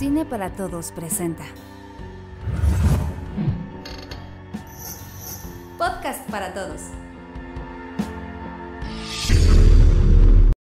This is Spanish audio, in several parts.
Cine para Todos presenta. Podcast para Todos.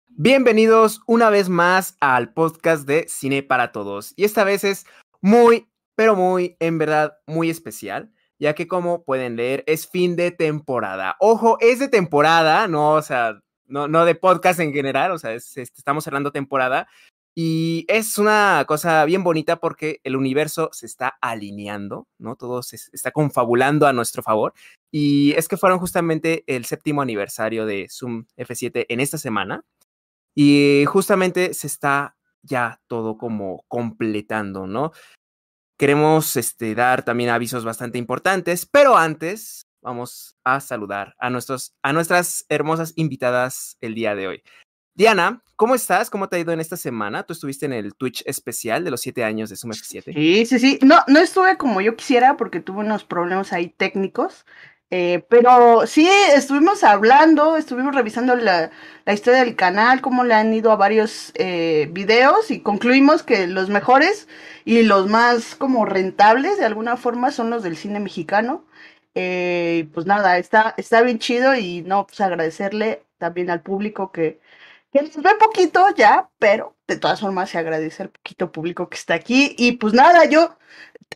Bienvenidos una vez más al podcast de Cine para Todos. Y esta vez es muy, pero muy, en verdad, muy especial, ya que como pueden leer, es fin de temporada. Ojo, es de temporada, no, o sea, no, no de podcast en general, o sea, estamos cerrando temporada. Y es una cosa bien bonita porque el universo se está alineando, ¿no? Todo se está confabulando a nuestro favor. Y es que fueron justamente el séptimo aniversario de Zoom F7 en esta semana. Y justamente se está ya todo como completando, ¿no? Queremos este, dar también avisos bastante importantes, pero antes vamos a saludar a, nuestros, a nuestras hermosas invitadas el día de hoy. Diana, ¿cómo estás? ¿Cómo te ha ido en esta semana? Tú estuviste en el Twitch especial de los siete años de Zoom F7. Sí, sí, sí. No, no estuve como yo quisiera porque tuve unos problemas ahí técnicos. Eh, pero sí, estuvimos hablando, estuvimos revisando la, historia del canal, cómo le han ido a varios eh, videos y concluimos que los mejores y los más como rentables de alguna forma son los del cine mexicano. Eh, pues nada, está, está bien chido y no, pues agradecerle también al público que, que nos ve poquito ya, pero de todas formas se agradece al poquito público que está aquí. Y pues nada, yo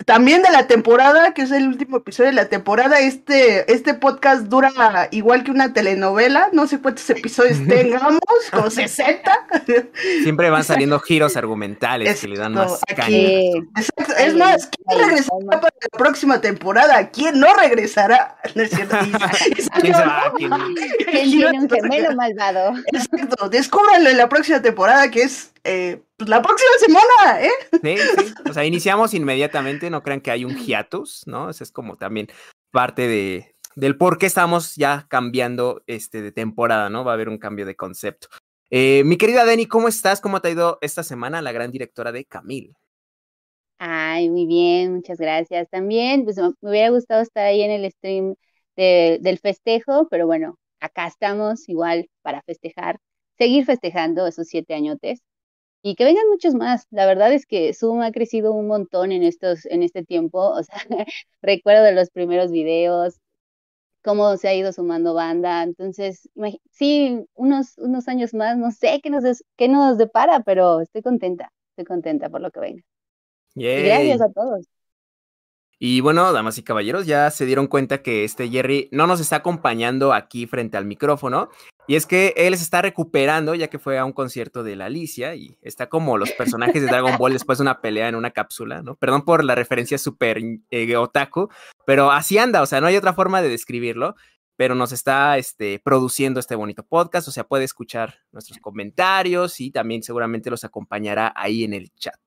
también de la temporada, que es el último episodio de la temporada, este, este podcast dura igual que una telenovela, no sé cuántos episodios tengamos, como 60. Siempre van saliendo giros argumentales que le dan más aquí, Es más, ¿quién regresará para la próxima temporada? ¿Quién no regresará? No es cierto. ¿Quién se va? ¿Quién, tiene un gemelo malvado? Exacto, descúbranlo en la próxima temporada que es eh, pues la próxima semana, ¿eh? Sí, sí. O sea, iniciamos inmediatamente, no crean que hay un hiatus, ¿no? Eso es como también parte de, del por qué estamos ya cambiando este, de temporada, ¿no? Va a haber un cambio de concepto. Eh, mi querida Deni, ¿cómo estás? ¿Cómo te ha ido esta semana la gran directora de Camil? Ay, muy bien, muchas gracias. También, pues me hubiera gustado estar ahí en el stream del festejo, pero bueno, acá estamos igual para festejar, seguir festejando esos siete añotes y que vengan muchos más. La verdad es que Zoom ha crecido un montón en estos, en este tiempo. O sea, recuerdo de los primeros videos, cómo se ha ido sumando banda. Entonces, sí, unos, unos años más, no sé qué nos, qué nos depara, pero estoy contenta, estoy contenta por lo que venga. Y gracias a todos. Y bueno, damas y caballeros, ya se dieron cuenta que este Jerry no nos está acompañando aquí frente al micrófono. Y es que él se está recuperando ya que fue a un concierto de la Alicia y está como los personajes de Dragon Ball después de una pelea en una cápsula, ¿no? Perdón por la referencia súper eh, otaku, pero así anda, o sea, no hay otra forma de describirlo, pero nos está este, produciendo este bonito podcast, o sea, puede escuchar nuestros comentarios y también seguramente los acompañará ahí en el chat.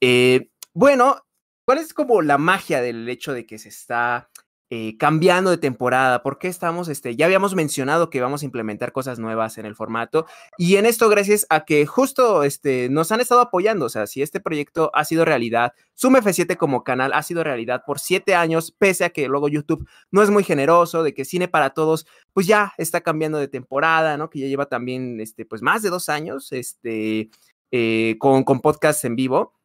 Eh, bueno, ¿Cuál es como la magia del hecho de que se está eh, cambiando de temporada? ¿Por qué estamos, este, ya habíamos mencionado que vamos a implementar cosas nuevas en el formato y en esto gracias a que justo este, nos han estado apoyando, o sea, si este proyecto ha sido realidad, Zoom F7 como canal ha sido realidad por siete años, pese a que luego YouTube no es muy generoso, de que Cine para Todos, pues ya está cambiando de temporada, ¿no? Que ya lleva también, este, pues más de dos años, este, eh, con, con podcasts en vivo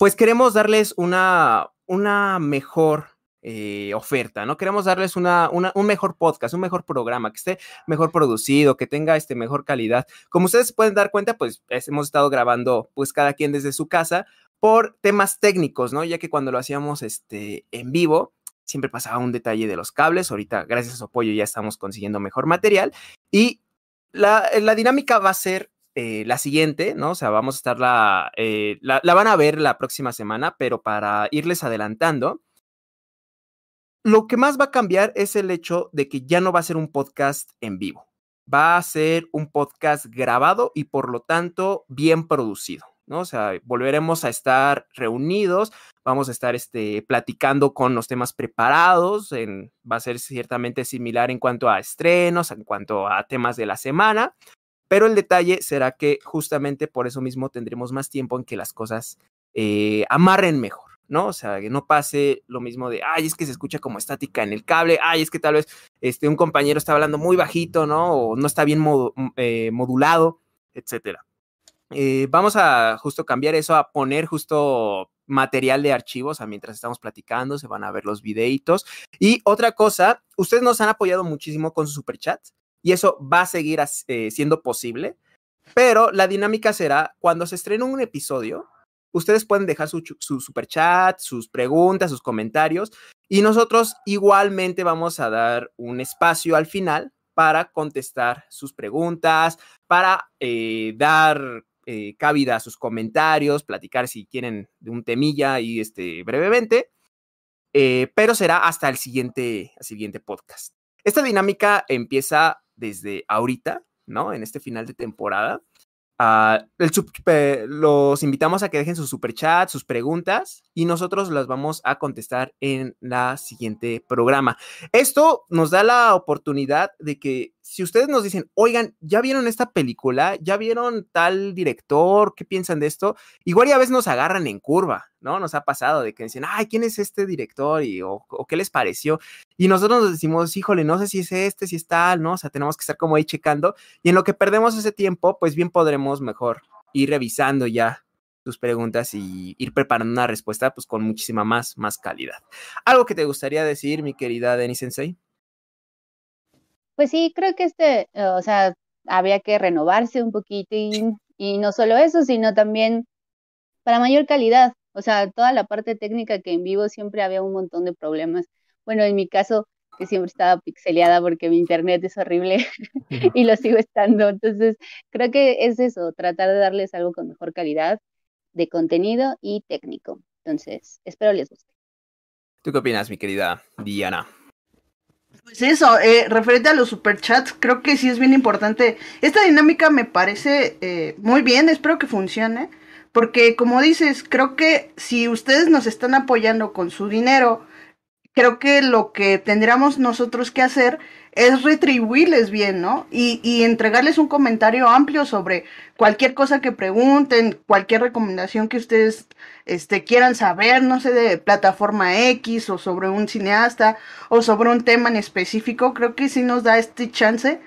pues queremos darles una, una mejor eh, oferta, ¿no? Queremos darles una, un mejor podcast, un mejor programa, que esté mejor producido, que tenga este, mejor calidad. Como ustedes pueden dar cuenta, pues hemos estado grabando pues cada quien desde su casa por temas técnicos, ¿no? Ya que cuando lo hacíamos este, en vivo, siempre pasaba un detalle de los cables. Ahorita, gracias a su apoyo, ya estamos consiguiendo mejor material. Y la, la dinámica va a ser eh, la siguiente, ¿no? O sea, vamos a estar eh, la, la, van a ver la próxima semana, pero para irles adelantando, lo que más va a cambiar es el hecho de que ya no va a ser un podcast en vivo, va a ser un podcast grabado y por lo tanto bien producido, ¿no? O sea, volveremos a estar reunidos, vamos a estar este, platicando con los temas preparados, va a ser ciertamente similar en cuanto a estrenos, en cuanto a temas de la semana, pero el detalle será que justamente por eso mismo tendremos más tiempo en que las cosas eh, amarren mejor, ¿no? O sea, que no pase lo mismo de, ay, es que se escucha como estática en el cable, ay, es que tal vez este, un compañero está hablando muy bajito, ¿no? O no está bien mm, eh, modulado, etcétera. eh, vamos a justo cambiar eso a poner justo material de archivos a mientras estamos platicando, se van a ver los videitos. Y otra cosa, ustedes nos han apoyado muchísimo con sus superchats y eso va a seguir eh, siendo posible, pero la dinámica será cuando se estrene un episodio, ustedes pueden dejar su, su superchat, sus preguntas, sus comentarios y nosotros igualmente vamos a dar un espacio al final para contestar sus preguntas, para eh, dar eh, cabida a sus comentarios, platicar si quieren de un temilla y este brevemente, pero será hasta el siguiente, el siguiente podcast. Esta dinámica empieza desde ahorita, ¿no? En este final de temporada. El los invitamos a que dejen su super chat, sus preguntas y nosotros las vamos a contestar en la siguiente programa. Esto nos da la oportunidad de que si ustedes nos dicen, oigan, ¿ya vieron esta película? ¿Ya vieron tal director? ¿Qué piensan de esto? Igual y a veces nos agarran en curva, ¿no? Nos ha pasado de que dicen, ay, ¿quién es este director? Y, o, qué les pareció. Y nosotros nos decimos, híjole, no sé si es este, si es tal, ¿no? O sea, tenemos que estar como ahí checando. Y en lo que perdemos ese tiempo, pues bien podremos mejor ir revisando ya tus preguntas y ir preparando una respuesta pues con muchísima más, más calidad. ¿Algo que te gustaría decir, mi querida Denis Sensei? Pues sí, creo que este, eh, o sea, había que renovarse un poquitín y no solo eso, sino también para mayor calidad. O sea, toda la parte técnica que en vivo siempre había un montón de problemas. Bueno, en mi caso, que siempre estaba pixeleada porque mi internet es horrible y lo sigo estando. Entonces, creo que es eso, tratar de darles algo con mejor calidad de contenido y técnico. Entonces, espero les guste. ¿Tú qué opinas, mi querida Diana? Pues eso, eh, referente a los superchats, creo que sí es bien importante. Esta dinámica me parece eh, muy bien, espero que funcione, porque como dices, creo que si ustedes nos están apoyando con su dinero, creo que lo que tendríamos nosotros que hacer es retribuirles bien, ¿no? Y, y, entregarles un comentario amplio sobre cualquier cosa que pregunten, cualquier recomendación que ustedes este, quieran saber, no sé, de plataforma X o sobre un cineasta o sobre un tema en específico. Creo que sí nos da este chance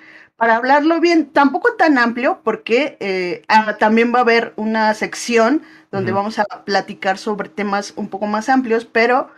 para hablarlo bien, tampoco tan amplio, porque eh, ah, también va a haber una sección donde vamos a platicar sobre temas un poco más amplios, pero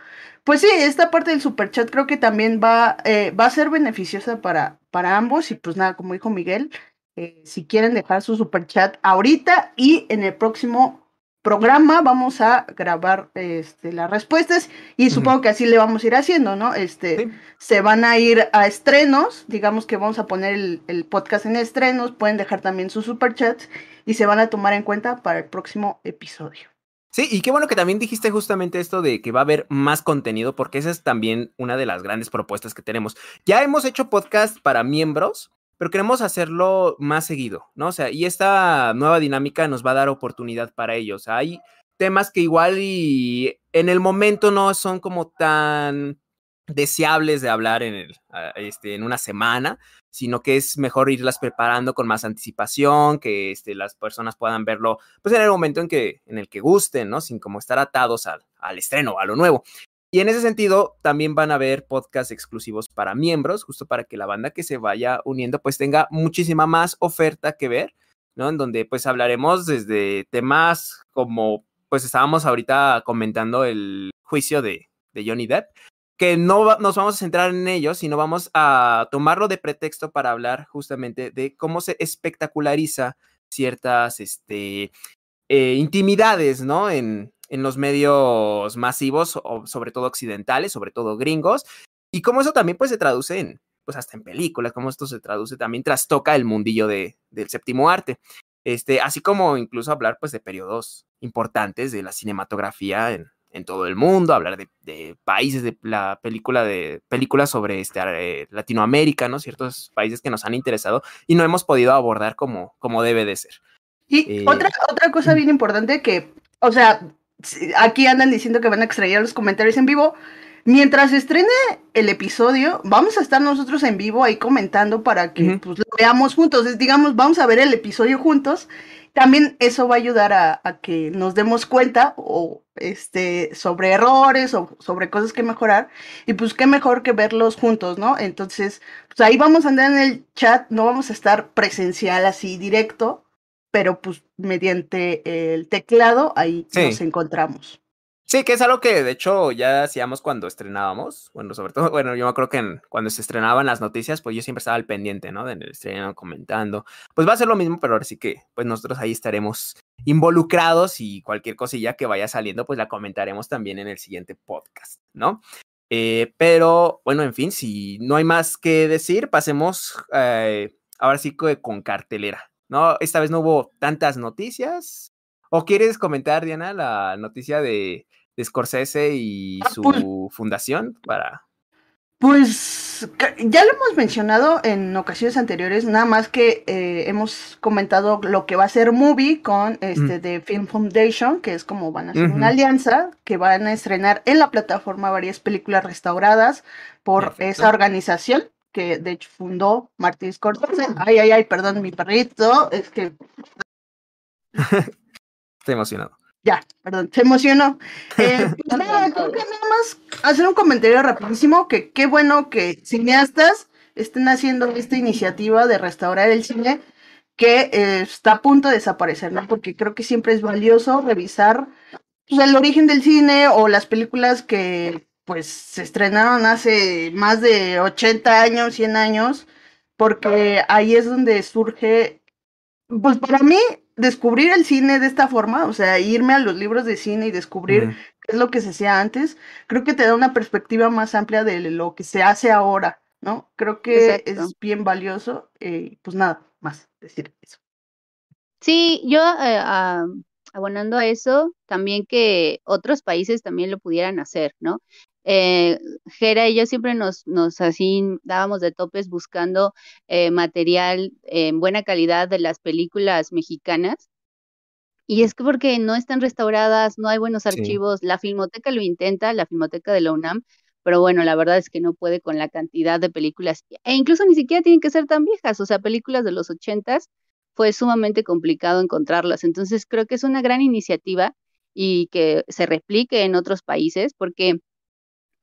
pues sí, esta parte del super chat creo que también va, eh, va a ser beneficiosa para, para ambos. Y pues nada, como dijo Miguel, eh, si quieren dejar su super chat ahorita y en el próximo programa vamos a grabar este, las respuestas y supongo que así le vamos a ir haciendo, ¿no? Este, se van a ir a estrenos, digamos que vamos a poner el, el podcast en estrenos, pueden dejar también sus superchats y se van a tomar en cuenta para el próximo episodio. Sí, y qué bueno que también dijiste justamente esto de que va a haber más contenido, porque esa es también una de las grandes propuestas que tenemos. Ya hemos hecho podcast para miembros, pero queremos hacerlo más seguido, ¿no? O sea, y esta nueva dinámica nos va a dar oportunidad para ellos. hay temas que igual en el momento no son como tan deseables de hablar en, el, este, en una semana, sino que es mejor irlas preparando con más anticipación, que este, las personas puedan verlo pues en el momento en, que, en el que gusten, ¿no? Sin como estar atados al, al estreno, a lo nuevo. Y en ese sentido, también van a haber podcasts exclusivos para miembros, justo para que la banda que se vaya uniendo pues tenga muchísima más oferta que ver, ¿no? En donde pues hablaremos desde temas como pues estábamos ahorita comentando el juicio de, de Johnny Depp, que no nos vamos a centrar en ello, sino vamos a tomarlo de pretexto para hablar justamente de cómo se espectaculariza ciertas este, eh, intimidades, ¿no? En, en los medios masivos, o sobre todo occidentales, sobre todo gringos, y cómo eso también pues se traduce en, pues hasta en películas, cómo esto se traduce también, trastoca el mundillo de, del séptimo arte. Este, así como incluso hablar pues de periodos importantes de la cinematografía en, en todo el mundo, hablar de, países de la película de películas sobre este, eh, Latinoamérica, ¿no? Ciertos países que nos han interesado y no hemos podido abordar como, como debe de ser. Y eh, otra, otra cosa bien importante que, o sea, aquí andan diciendo que van a extraer los comentarios en vivo. Mientras estrene el episodio, vamos a estar nosotros en vivo ahí comentando para que pues, lo veamos juntos. digamos, vamos a ver el episodio juntos también eso va a ayudar a, que nos demos cuenta o este sobre errores o sobre cosas que mejorar y pues qué mejor que verlos juntos, ¿no? Entonces, pues ahí vamos a andar en el chat, no vamos a estar presencial así directo, pero pues mediante el teclado ahí nos encontramos. Sí, que es algo que de hecho ya hacíamos cuando estrenábamos. Bueno, sobre todo, bueno, yo me acuerdo que cuando se estrenaban las noticias, pues yo siempre estaba al pendiente, ¿no? De estreno, comentando. Pues va a ser lo mismo, pero ahora sí que, pues nosotros ahí estaremos involucrados y cualquier cosilla que vaya saliendo, pues la comentaremos también en el siguiente podcast, ¿no? Eh, pero bueno, en fin, si no hay más que decir, pasemos eh, ahora sí que con cartelera, ¿no? Esta vez no hubo tantas noticias. ¿O quieres comentar, Diana, la noticia de de Scorsese y ah, su pues fundación para... Pues ya lo hemos mencionado en ocasiones anteriores, nada más que eh, hemos comentado lo que va a ser Movie con este de Film Foundation, que es como van a hacer una alianza, que van a estrenar en la plataforma varias películas restauradas por esa organización que de hecho fundó Martin Scorsese. Ay, ay, ay, perdón, mi perrito, es que... Estoy emocionado. Ya, perdón, se emocionó. Eh, pues nada, creo que nada más hacer un comentario rapidísimo, que qué bueno que cineastas estén haciendo esta iniciativa de restaurar el cine que eh, está a punto de desaparecer, ¿no? Porque creo que siempre es valioso revisar pues, el origen del cine o las películas que pues se estrenaron hace más de 80 años, 100 años, porque ahí es donde surge, pues para mí descubrir el cine de esta forma, o sea, irme a los libros de cine y descubrir qué es lo que se hacía antes, creo que te da una perspectiva más amplia de lo que se hace ahora, ¿no? Creo que es bien valioso. Eh, pues nada, más decir eso. Sí, yo eh, abonando a eso, también que otros países también lo pudieran hacer, ¿no? Eh, Jera y yo siempre nos, nos así dábamos de topes buscando eh, material en buena calidad de las películas mexicanas. Y es que porque no están restauradas, no hay buenos archivos, la Filmoteca lo intenta, la Filmoteca de la UNAM, pero bueno, la verdad es que no puede con la cantidad de películas, e incluso ni siquiera tienen que ser tan viejas, o sea, películas de los ochentas, fue sumamente complicado encontrarlas. Entonces creo que es una gran iniciativa y que se replique en otros países, porque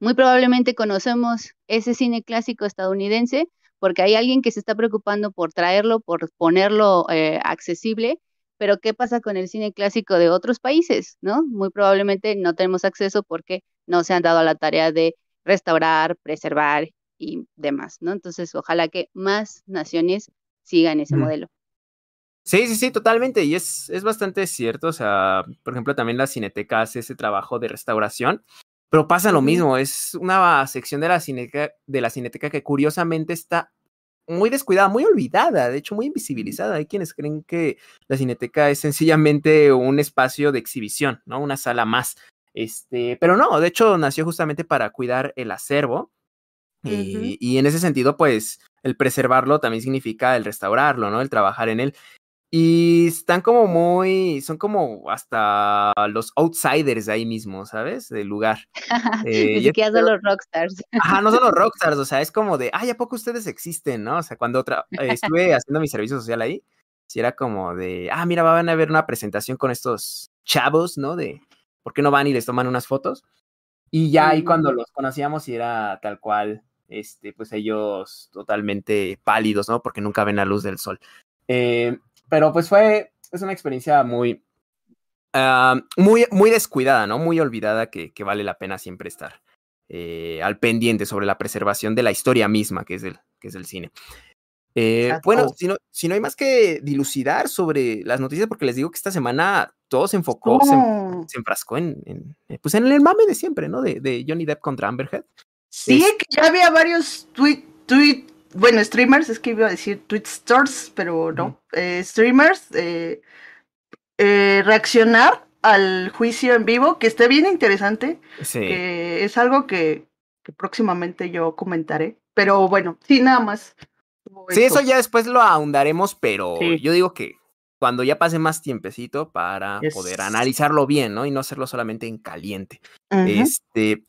muy probablemente conocemos ese cine clásico estadounidense porque hay alguien que se está preocupando por traerlo, por ponerlo eh, accesible, pero ¿qué pasa con el cine clásico de otros países? ¿no? Muy probablemente no tenemos acceso porque no se han dado a la tarea de restaurar, preservar y demás, ¿no? Entonces, ojalá que más naciones sigan ese modelo. Sí, sí, sí, totalmente. Y es, es bastante cierto. O sea, por ejemplo, también la Cineteca hace ese trabajo de restauración. Pero pasa lo mismo, es una sección de la, cineteca, de la cineteca que curiosamente está muy descuidada, muy olvidada, de hecho muy invisibilizada. Hay quienes creen que la cineteca es sencillamente un espacio de exhibición, ¿no? Una sala más. Este, pero no, de hecho nació justamente para cuidar el acervo. y, y, en ese sentido, pues, el preservarlo también significa el restaurarlo, ¿no? El trabajar en él. Y están como muy, son como hasta los outsiders de ahí mismo, ¿sabes? Del lugar. Eh, Ni siquiera son los rockstars. Ajá, no son los rockstars, o sea, es como de, ay, ¿a poco ustedes existen, no? O sea, cuando otra, eh, estuve haciendo mi servicio social ahí, si era como de, ah, mira, van a ver una presentación con estos chavos, ¿no? De, ¿por qué no van y les toman unas fotos? Y ya ahí cuando los conocíamos y era tal cual, este, pues ellos totalmente pálidos, ¿no? Porque nunca ven la luz del sol. Eh, pero pues fue, es una experiencia muy, ah, muy, muy descuidada, ¿no? Muy olvidada que, que vale la pena siempre estar eh, al pendiente sobre la preservación de la historia misma que es el, que es el cine. Eh, bueno, si no, si no hay más que dilucidar sobre las noticias, porque les digo que esta semana todo se enfocó, se, enfrascó en, en, eh, pues en el mame de siempre, ¿no? De, de Johnny Depp contra Amber Heard. Sí, que ya había varios tweets tweet, bueno, streamers, es que iba a decir stars, pero no, eh, streamers, eh, eh, reaccionar al juicio en vivo, que esté bien interesante, que es algo que, próximamente yo comentaré, pero bueno, sí, nada más. Sí, eso ya después lo ahondaremos, pero yo digo que cuando ya pase más tiempecito para poder analizarlo bien, ¿no? Y no hacerlo solamente en caliente. Este,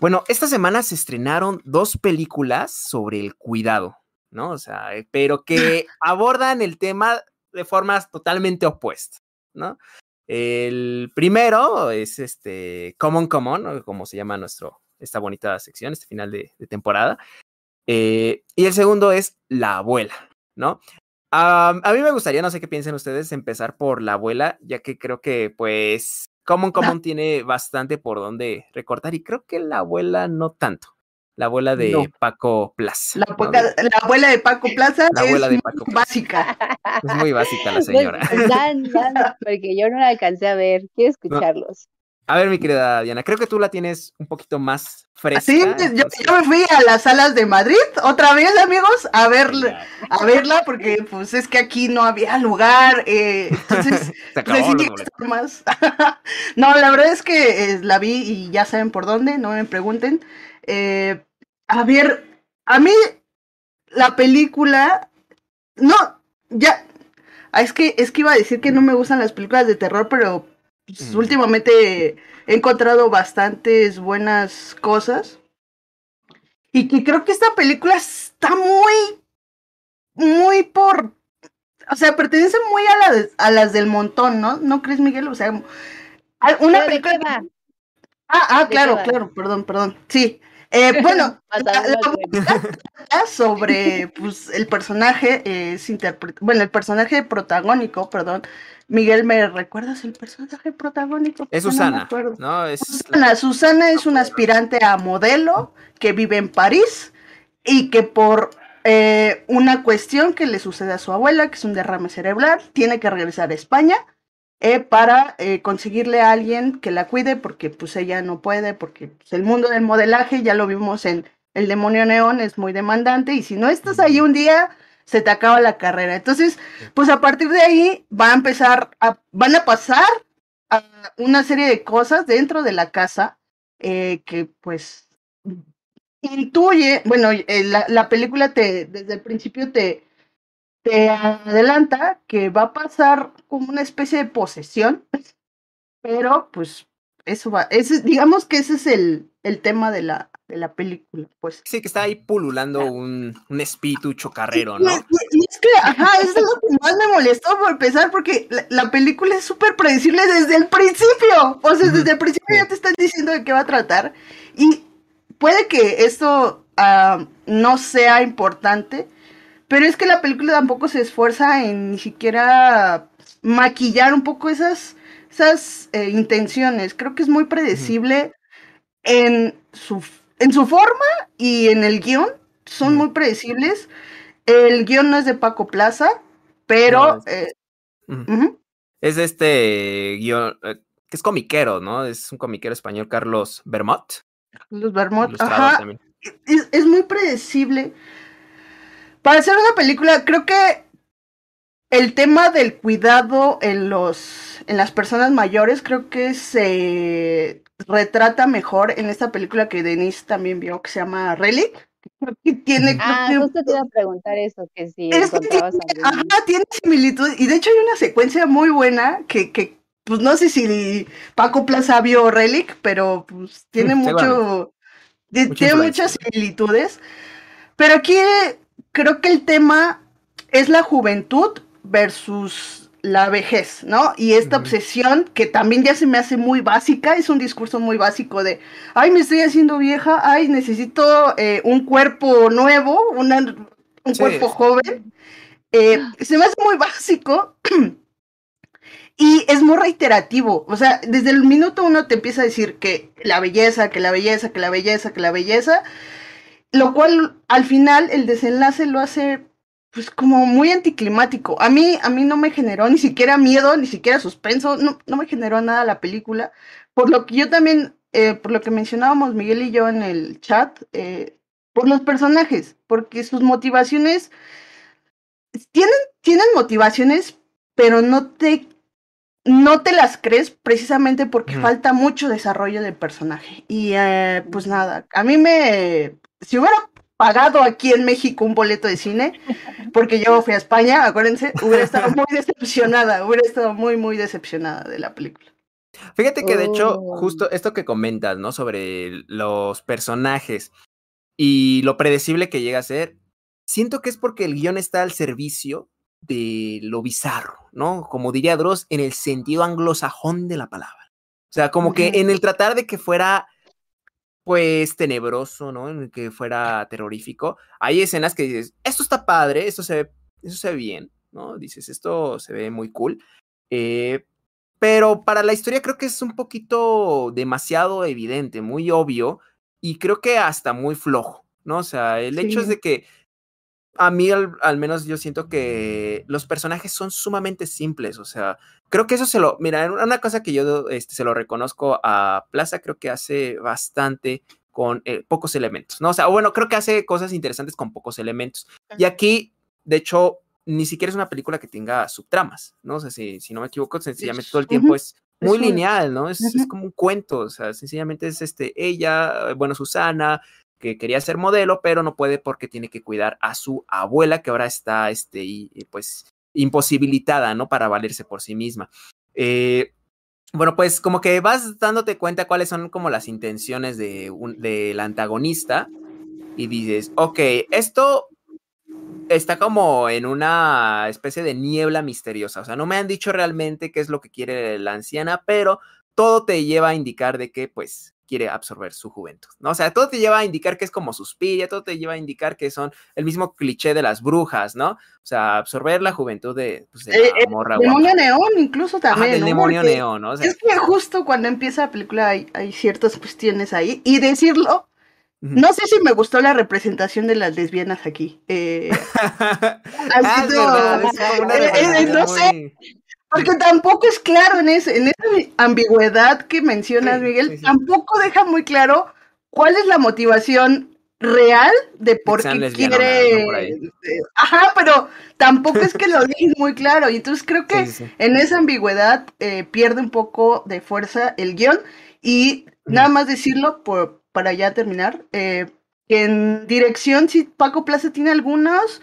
bueno, esta semana se estrenaron dos películas sobre el cuidado, ¿no? O sea, eh, pero que abordan el tema de formas totalmente opuestas, ¿no? El primero es este Common Common, como se llama nuestro, esta bonita sección, este final de, temporada. Eh, y el segundo es La abuela, ¿no? A mí me gustaría, no sé qué piensen ustedes, empezar por la abuela, ya que creo que, pues, Common Common tiene bastante por donde recortar y creo que la abuela no tanto. La abuela de No. Paco Plaza. La, ¿no? abuela- la abuela de Paco Plaza La abuela es de muy Paco Plaza. básica. Es muy básica la señora. Dan, dan, porque yo no la alcancé a ver. Quiero escucharlos. A ver, mi querida Diana, creo que tú la tienes un poquito más fresca. Sí, yo, entonces- yo me fui a las salas de Madrid otra vez, amigos, a verla, a verla, porque pues es que aquí no había lugar. eh, entonces, Se pues, acabó gastar más. no, la verdad es que eh, la vi y ya saben por dónde, no me pregunten. Eh, a ver, a mí la película, no, ya, ah, es que es que iba a decir que no me gustan las películas de terror, pero pues, Mm. últimamente he encontrado bastantes buenas cosas. Y que creo que esta película está muy, muy por, o sea, pertenece muy a, la de- a las del montón, ¿no? ¿No crees, Miguel? O sea, una ¿Pero ¿De película... Ah, ah, ¿De qué claro, claro, perdón, perdón. Sí. Eh, bueno, la- la sobre pues el personaje eh, es interpre- bueno el personaje protagónico perdón Miguel me recuerdas el personaje protagónico Es no Susana. ¿no? Es Susana Susana es una aspirante a modelo que vive en París y que por eh, una cuestión que le sucede a su abuela que es un derrame cerebral tiene que regresar a España eh, para eh, conseguirle a alguien que la cuide porque pues ella no puede porque pues, el mundo del modelaje ya lo vimos en el demonio neón es muy demandante y si no estás ahí un día se te acaba la carrera. Entonces pues a partir de ahí va a empezar a, van a pasar a una serie de cosas dentro de la casa eh, que pues intuye bueno eh, la, la película te desde el principio te te adelanta que va a pasar como una especie de posesión, pero pues eso va, ese, digamos que ese es el, el tema de la, de la película, pues. Sí, que está ahí pululando un, un espíritu chocarrero, ¿no? Y es que, ajá, eso es lo que más me molestó por empezar, porque la, la película es súper predecible desde el principio. O sea, desde el principio ya te están diciendo de qué va a tratar. Y puede que esto ah, no sea importante, pero es que la película tampoco se esfuerza en ni siquiera maquillar un poco esas, esas eh, intenciones. Creo que es muy predecible en su, en su forma y en el guion. Son Ujú. muy predecibles. El guion no es de Paco Plaza, pero... No, es- eh, Es de este guion, eh, que es comiquero, ¿no? Es un comiquero español, Carlos Bermot. los Bermot, ajá, también. es, es muy predecible. Para hacer una película, creo que el tema del cuidado en los en las personas mayores creo que se retrata mejor en esta película que Denise también vio que se llama Relic. Creo que tiene Ah, que- justo te iba a preguntar eso, que si es que tiene, ajá, tiene similitud. Y de hecho hay una secuencia muy buena que, que pues no sé si Paco Plaza vio Relic, pero pues tiene Mm, mucho, tiene muchas similitudes. Pero aquí eh, creo que el tema es la juventud versus la vejez, ¿no? Y esta obsesión que también ya se me hace muy básica, es un discurso muy básico de, ay, me estoy haciendo vieja, ay, necesito eh, un cuerpo nuevo, una, un Sí. cuerpo joven. Eh, se me hace muy básico y es muy reiterativo. O sea, desde el minuto uno te empieza a decir que la belleza, que la belleza, que la belleza, que la belleza, lo cual al final el desenlace lo hace pues como muy anticlimático. A mí, a mí no me generó ni siquiera miedo, ni siquiera suspenso, no, no me generó nada la película. Por lo que yo también, eh, por lo que mencionábamos Miguel y yo en el chat, eh, por los personajes, porque sus motivaciones tienen, tienen motivaciones, pero no te, no te las crees precisamente porque falta mucho desarrollo de personaje. Y eh, pues nada, a mí me, si hubiera pagado aquí en México un boleto de cine, porque yo fui a España, acuérdense, hubiera estado muy decepcionada, hubiera estado muy, muy decepcionada de la película. Fíjate que de hecho, Oh. justo esto que comentas, ¿no? Sobre los personajes y lo predecible que llega a ser, siento que es porque el guion está al servicio de lo bizarro, ¿no? Como diría Dross, en el sentido anglosajón de la palabra. O sea, como que en el tratar de que fuera, pues, tenebroso, ¿no? En el que fuera terrorífico, hay escenas que dices, esto está padre, esto se ve, eso se ve bien, ¿no? Dices, esto se ve muy cool. Eh, pero para la historia creo que es un poquito demasiado evidente, muy obvio, y creo que hasta muy flojo, ¿no? O sea, el hecho es de que a mí al, menos yo siento que los personajes son sumamente simples, o sea, creo que eso se lo, mira, una cosa que yo este, se lo reconozco a Plaza, creo que hace bastante con eh, pocos elementos, ¿no? O sea, bueno, creo que hace cosas interesantes con pocos elementos. Y aquí, de hecho, ni siquiera es una película que tenga subtramas, ¿no? O sea, si, si no me equivoco, sencillamente todo el tiempo es muy lineal, ¿no? Es, es, como un cuento, o sea, sencillamente es este, ella, bueno, Susana, que quería ser modelo, pero no puede porque tiene que cuidar a su abuela, que ahora está, este, y, pues, imposibilitada, ¿no? Para valerse por sí misma. Eh, bueno, pues como que vas dándote cuenta cuáles son como las intenciones de del antagonista y dices, ok, esto está como en una especie de niebla misteriosa, o sea, no me han dicho realmente qué es lo que quiere la anciana, pero todo te lleva a indicar de que pues quiere absorber su juventud, ¿no? O sea, todo te lleva a indicar que es como suspiria, todo te lleva a indicar que son el mismo cliché de las brujas, ¿no? O sea, absorber la juventud de, pues, de eh, la morra Demonio neón incluso también, El demonio neón, ¿no? es que justo cuando empieza la película hay, hay ciertas cuestiones ahí, y decirlo, no sé si me gustó la representación de las lesbianas aquí. Eh, ah, no sé, porque tampoco es claro en, ese, en esa ambigüedad que mencionas, Miguel, tampoco deja muy claro cuál es la motivación real de por qué quiere. Eh, ajá, pero tampoco es que lo dejen muy claro. Y entonces creo que en esa ambigüedad eh, pierde un poco de fuerza el guion. Y nada más decirlo por, para ya terminar, eh, que en dirección, si Paco Plaza tiene algunos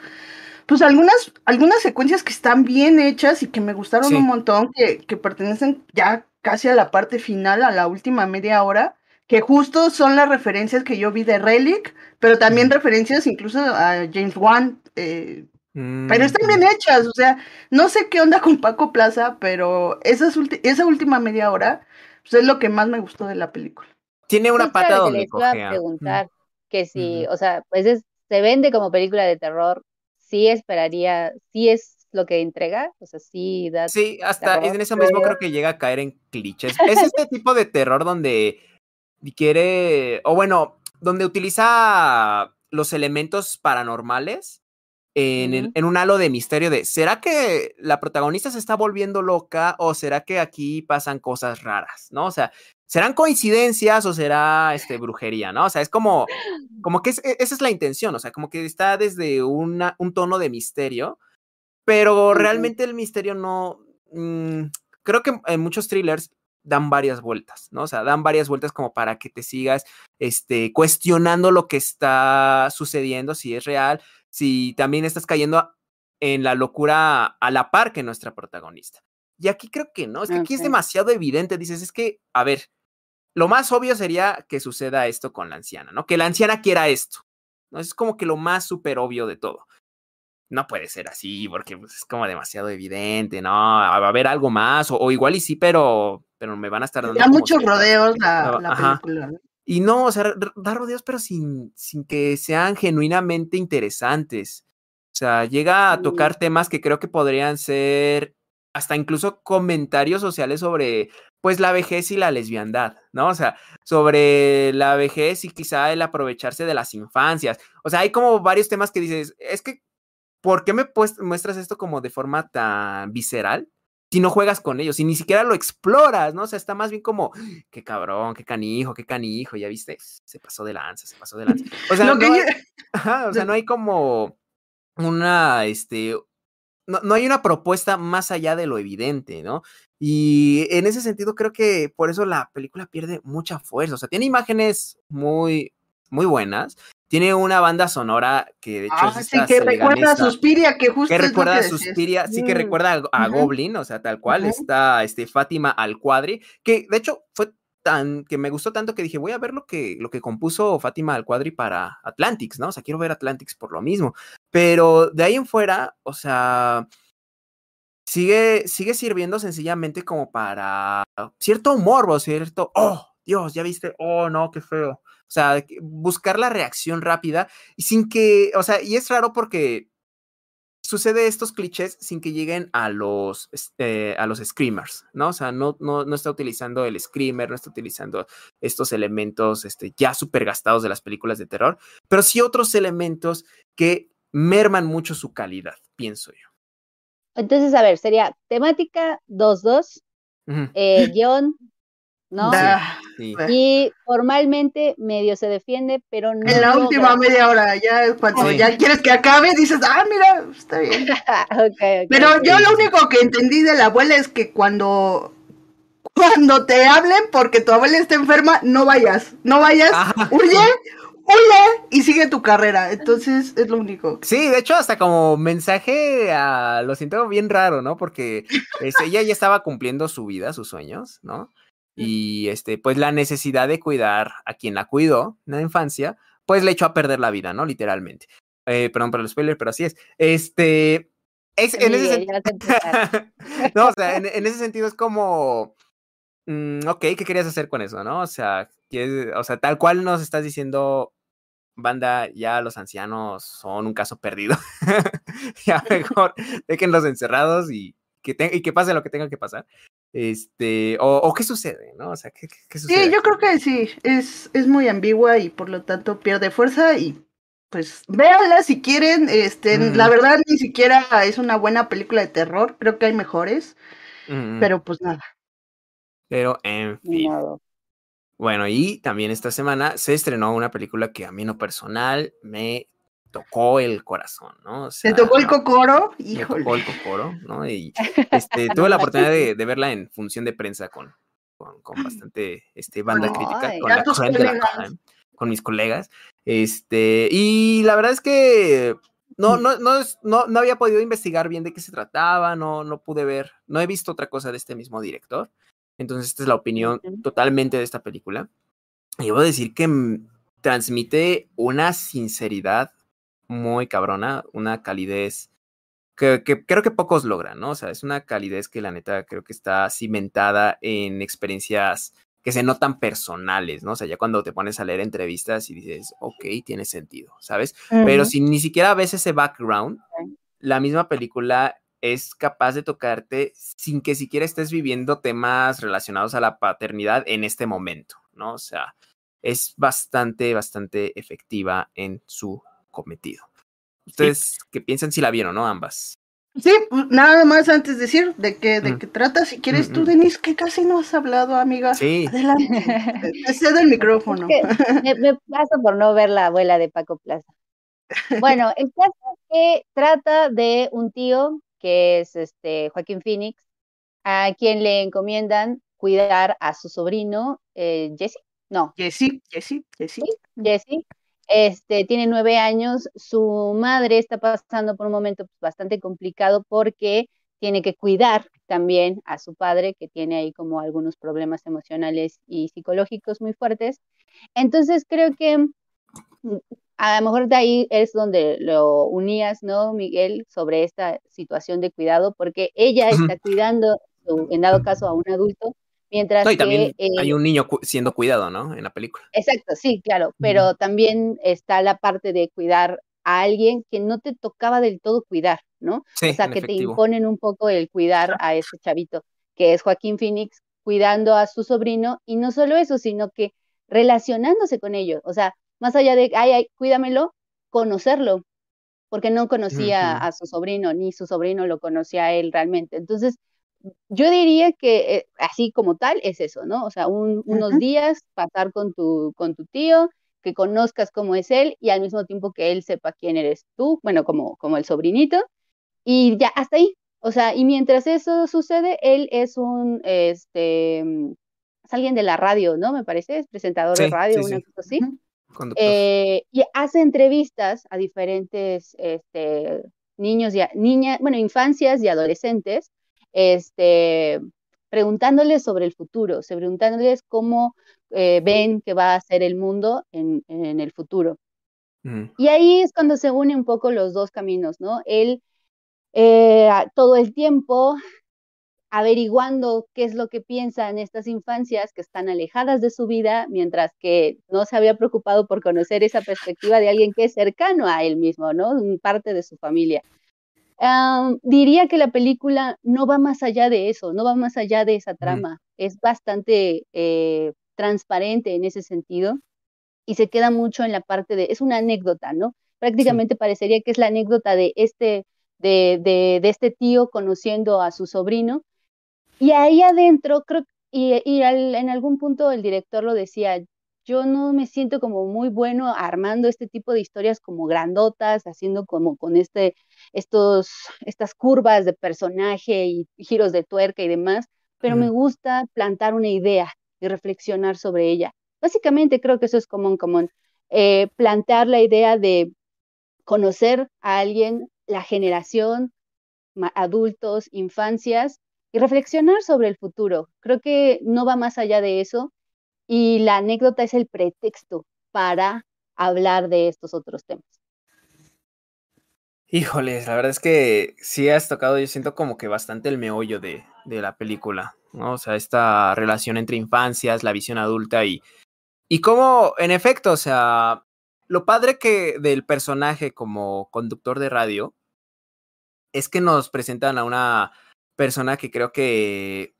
pues algunas, algunas secuencias que están bien hechas y que me gustaron un montón, que, que pertenecen ya casi a la parte final, a la última media hora, que justo son las referencias que yo vi de Relic, pero también referencias incluso a James Wan. Eh, pero están bien mm. hechas, o sea, no sé qué onda con Paco Plaza, pero esa última media hora pues es lo que más me gustó de la película. Tiene una pata donde les iba a preguntar que si, o sea, pues se vende como película de terror, sí esperaría, sí es lo que entrega, o sea, sí da. Sí, hasta en eso mismo creo que llega a caer en clichés. Es este tipo de terror donde quiere, o bueno, donde utiliza los elementos paranormales en, en, un halo de misterio de, ¿será que la protagonista se está volviendo loca o será que aquí pasan cosas raras? ¿No? O sea, ¿serán coincidencias o será este, brujería? ¿No? O sea, es como, como que e, esa es la intención, o sea, como que está desde una, un tono de misterio, pero realmente el misterio no, mm, creo que en muchos thrillers dan varias vueltas, ¿no? O sea, dan varias vueltas como para que te sigas este, cuestionando lo que está sucediendo, si es real, si también estás cayendo en la locura a la par que nuestra protagonista. Y aquí creo que no, es que aquí es demasiado evidente, dices, es que, a ver, lo más obvio sería que suceda esto con la anciana, ¿no? Que la anciana quiera esto, ¿no? Es como que lo más súper obvio de todo. No puede ser así, porque pues, es como demasiado evidente, ¿no? Va a haber algo más, o, igual y sí, pero, pero me van a estar dando... Da muchos rodeos la, película. Y no, o sea, da rodeos, pero sin, sin que sean genuinamente interesantes. O sea, llega a tocar temas que creo que podrían ser hasta incluso comentarios sociales sobre, pues, la vejez y la lesbiandad, ¿no? O sea, sobre la vejez y quizá el aprovecharse de las infancias. O sea, hay como varios temas que dices, es que, ¿por qué me muestras esto como de forma tan visceral? Si no juegas con ellos, si ni siquiera lo exploras, ¿no? O sea, está más bien como, qué cabrón, qué canijo, qué canijo, ya viste, se pasó de lanza, se pasó de lanza. O sea, no, hay, o sea, no hay como una, este, no, no, hay una propuesta más allá de lo evidente, ¿no? Y en ese sentido creo que por eso la película pierde mucha fuerza, o sea, tiene imágenes muy, muy buenas, tiene una banda sonora que de hecho ah, sí, que recuerda a Suspiria, que justo que recuerda a Suspiria, sí que mm, recuerda a, Goblin, o sea, tal cual, está este Fátima al cuadri, que de hecho fue tan que me gustó tanto que dije, voy a ver lo que lo que compuso Fátima al cuadri para Atlantics, ¿no? O sea, quiero ver Atlantics por lo mismo. Pero de ahí en fuera, o sea, sigue sigue sirviendo sencillamente como para cierto humor, o cierto, oh, Dios, ya viste, oh, no, qué feo. O sea, buscar la reacción rápida y sin que, o sea, y es raro porque sucede estos clichés sin que lleguen a los, este, a los screamers, ¿no? O sea, no, no, no está utilizando el screamer, no está utilizando estos elementos este, ya súper gastados de las películas de terror, pero sí otros elementos que merman mucho su calidad, pienso yo. Entonces, a ver, sería temática 2-2, eh, guion ¿no? Y formalmente medio se defiende, pero no. En la última media hora, ya cuando ya quieres que acabe, dices, ah, mira, está bien. pero yo lo único que entendí de la abuela es que cuando cuando te hablen porque tu abuela está enferma, no vayas, no vayas, huye, huye y sigue tu carrera. Entonces es lo único. Sí, de hecho, hasta como mensaje, a, lo siento bien raro, ¿no? Porque este, ella ya estaba cumpliendo su vida, sus sueños, ¿no? Y este, pues la necesidad de cuidar a quien la cuidó en la infancia, pues le echó a perder la vida, ¿no? Literalmente. Eh, perdón por el spoiler, pero así es. Este, es, en ese no, o sea, en, ese sentido es como, mm, ok, ¿qué querías hacer con eso, no? O sea, o sea, tal cual nos estás diciendo, banda, ya los ancianos son un caso perdido. ya mejor déjenlos encerrados y que, y que pase lo que tenga que pasar. Este, o, qué sucede, ¿no? O sea, ¿qué, sucede? Sí, yo creo que sí, es, es muy ambigua y por lo tanto pierde fuerza y pues véanla si quieren, este, la verdad ni siquiera es una buena película de terror, creo que hay mejores, pero pues nada. Pero en fin. Bueno, y también esta semana se estrenó una película que a mí no personal me tocó el corazón, ¿no? ¿Te tocó el cocoro? Híjole. Me tocó el cocoro, ¿no? Y este, tuve la oportunidad de, verla en función de prensa con, con, bastante este, banda crítica, con, con mis colegas. Este, y la verdad es que no, no, no, no, no había podido investigar bien de qué se trataba, no, no pude ver, no he visto otra cosa de este mismo director. Entonces, esta es la opinión totalmente de esta película. Y debo decir que transmite una sinceridad muy cabrona, una calidez que, creo que pocos logran, ¿no? O sea, es una calidez que la neta creo que está cimentada en experiencias que se notan personales, ¿no? O sea, ya cuando te pones a leer entrevistas y dices, ok, tiene sentido, ¿sabes? Pero si ni siquiera ves ese background, la misma película es capaz de tocarte sin que siquiera estés viviendo temas relacionados a la paternidad en este momento, ¿no? O sea, es bastante, bastante efectiva en su cometido. ¿Ustedes qué piensan si la vieron, no? Ambas. Sí, pues, nada más antes de decir de qué, de mm. qué trata. Si quieres tú, Denise, que casi no has hablado, amiga. Sí. Adelante. Te cedo el micrófono. me, paso por no ver la abuela de Paco Plaza. Bueno, el caso es que trata de un tío que es este Joaquín Phoenix, a quien le encomiendan cuidar a su sobrino, eh, Jesse. No. Jesse, Jesse, Jesse. Jesse, este, tiene nueve años, su madre está pasando por un momento pues, bastante complicado porque tiene que cuidar también a su padre, que tiene ahí como algunos problemas emocionales y psicológicos muy fuertes. Entonces creo que mm, a lo mejor de ahí es donde lo unías, ¿no, Miguel, sobre esta situación de cuidado, porque ella está cuidando, en dado caso, a un adulto, Mientras no, y también hay eh, un niño siendo cuidado, ¿no? En la película. Exacto, sí, claro, pero también está la parte de cuidar a alguien que no te tocaba del todo cuidar, ¿no? o sea, que te imponen un poco el cuidar a ese chavito, que es Joaquín Phoenix, cuidando a su sobrino, y no solo eso, sino que relacionándose con ellos, o sea, más allá de, ay, ay, cuídamelo, conocerlo, porque no conocía a su sobrino, ni su sobrino lo conocía a él realmente. Entonces, yo diría que eh, así como tal es eso, ¿no? O sea, unos días pasar con tu, con tu tío, que conozcas cómo es él y al mismo tiempo que él sepa quién eres tú, bueno, como, como el sobrinito, y ya hasta ahí. O sea, y mientras eso sucede, él es un, este, es alguien de la radio, ¿no? Me parece, es presentador de radio, una cosa así. Eh, y hace entrevistas a diferentes este, niños y niñas, bueno, infancias y adolescentes este, preguntándoles sobre el futuro, preguntándoles cómo eh, ven que va a ser el mundo en, el futuro. Y ahí es cuando se unen un poco los dos caminos, ¿no? Él eh, todo el tiempo averiguando qué es lo que piensan estas infancias que están alejadas de su vida, mientras que no se había preocupado por conocer esa perspectiva de alguien que es cercano a él mismo, ¿no? Parte de su familia. Diría que la película no va más allá de eso, no va más allá de esa trama. Es bastante eh, transparente en ese sentido y se queda mucho en la parte de, es una anécdota, ¿no? Prácticamente parecería que es la anécdota de este, de, de, de, este tío conociendo a su sobrino. Y ahí adentro, creo, y, y en algún punto el director lo decía, yo no me siento como muy bueno armando este tipo de historias como grandotas, haciendo como con este, estos, estas curvas de personaje y giros de tuerca y demás, pero me gusta plantar una idea y reflexionar sobre ella. Básicamente creo que eso es común, común. Eh, plantear la idea de conocer a alguien, la generación, adultos, infancias, y reflexionar sobre el futuro. Creo que no va más allá de eso y la anécdota es el pretexto para hablar de estos otros temas. Híjoles, la verdad es que sí has tocado, yo siento como que bastante el meollo de, de la película, ¿no? O sea, esta relación entre infancias, la visión adulta y, y cómo, en efecto, o sea, lo padre que del personaje como conductor de radio es que nos presentan a una persona que creo que,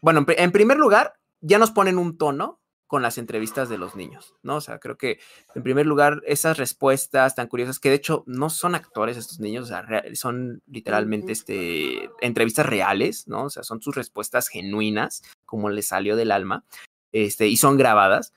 bueno, en primer lugar, ya nos ponen un tono con las entrevistas de los niños, ¿no? O sea, creo que en primer lugar esas respuestas tan curiosas que de hecho no son actores estos niños, o sea, son literalmente este, entrevistas reales, ¿no? O sea, son sus respuestas genuinas, como les salió del alma, este, y son grabadas.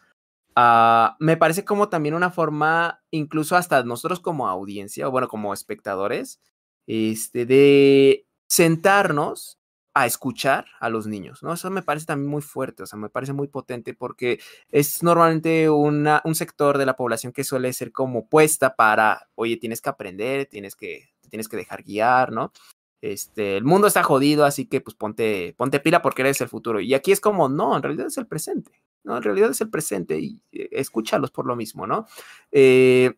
Uh, me parece como también una forma, incluso hasta nosotros como audiencia, o bueno, como espectadores, este, de sentarnos a escuchar a los niños, ¿no? Eso me parece también muy fuerte, o sea, me parece muy potente porque es normalmente una, un sector de la población que suele ser como puesta para, oye, tienes que aprender, tienes que, tienes que dejar guiar, ¿no? Este, el mundo está jodido, así que pues ponte, ponte pila porque eres el futuro. Y aquí es como, no, en realidad es el presente, ¿no? En realidad es el presente y eh, escúchalos por lo mismo, ¿no? Eh,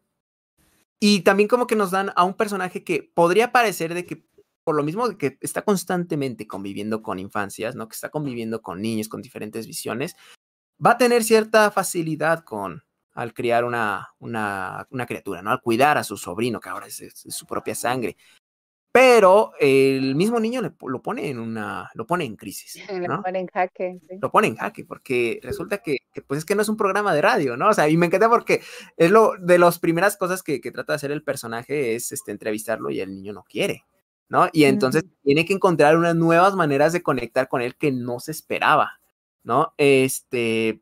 y también como que nos dan a un personaje que podría parecer de que por lo mismo que está constantemente conviviendo con infancias, ¿no? Que está conviviendo con niños con diferentes visiones, va a tener cierta facilidad con al criar una, una, una criatura, ¿no? Al cuidar a su sobrino, que ahora es, su propia sangre. Pero el mismo niño lo pone en una, lo pone en crisis. ¿no? Lo pone en jaque. Lo pone en jaque, porque resulta que, que, pues es que no es un programa de radio, ¿no? O sea, y me encanta porque es lo de las primeras cosas que, que trata de hacer el personaje es este, entrevistarlo y el niño no quiere. ¿No? Y entonces tiene que encontrar unas nuevas maneras de conectar con él que no se esperaba, ¿no? Este,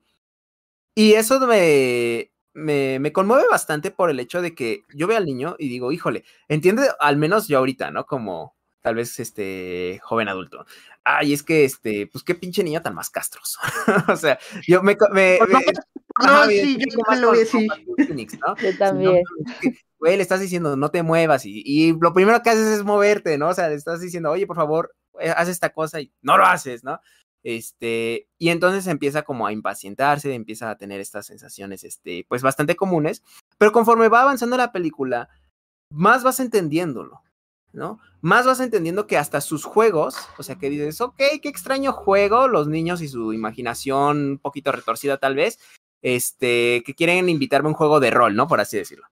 y eso me, me, me, conmueve bastante por el hecho de que yo veo al niño y digo, híjole, entiende, al menos yo ahorita, ¿no? Como tal vez este joven adulto. Ay, es que este, pues qué pinche niño tan más castroso. o sea, yo me, me, no, sí, yo lo voy a decir. Yo también güey, le estás diciendo, no te muevas, y, y, lo primero que haces es moverte, ¿no? O sea, le estás diciendo, oye, por favor, eh, haz esta cosa y no lo haces, ¿no? Este, y entonces empieza como a impacientarse, empieza a tener estas sensaciones, este, pues bastante comunes, pero conforme va avanzando la película, más vas entendiéndolo, ¿no? Más vas entendiendo que hasta sus juegos, o sea, que dices, ok, qué extraño juego, los niños y su imaginación un poquito retorcida tal vez, este, que quieren invitarme a un juego de rol, ¿no? Por así decirlo.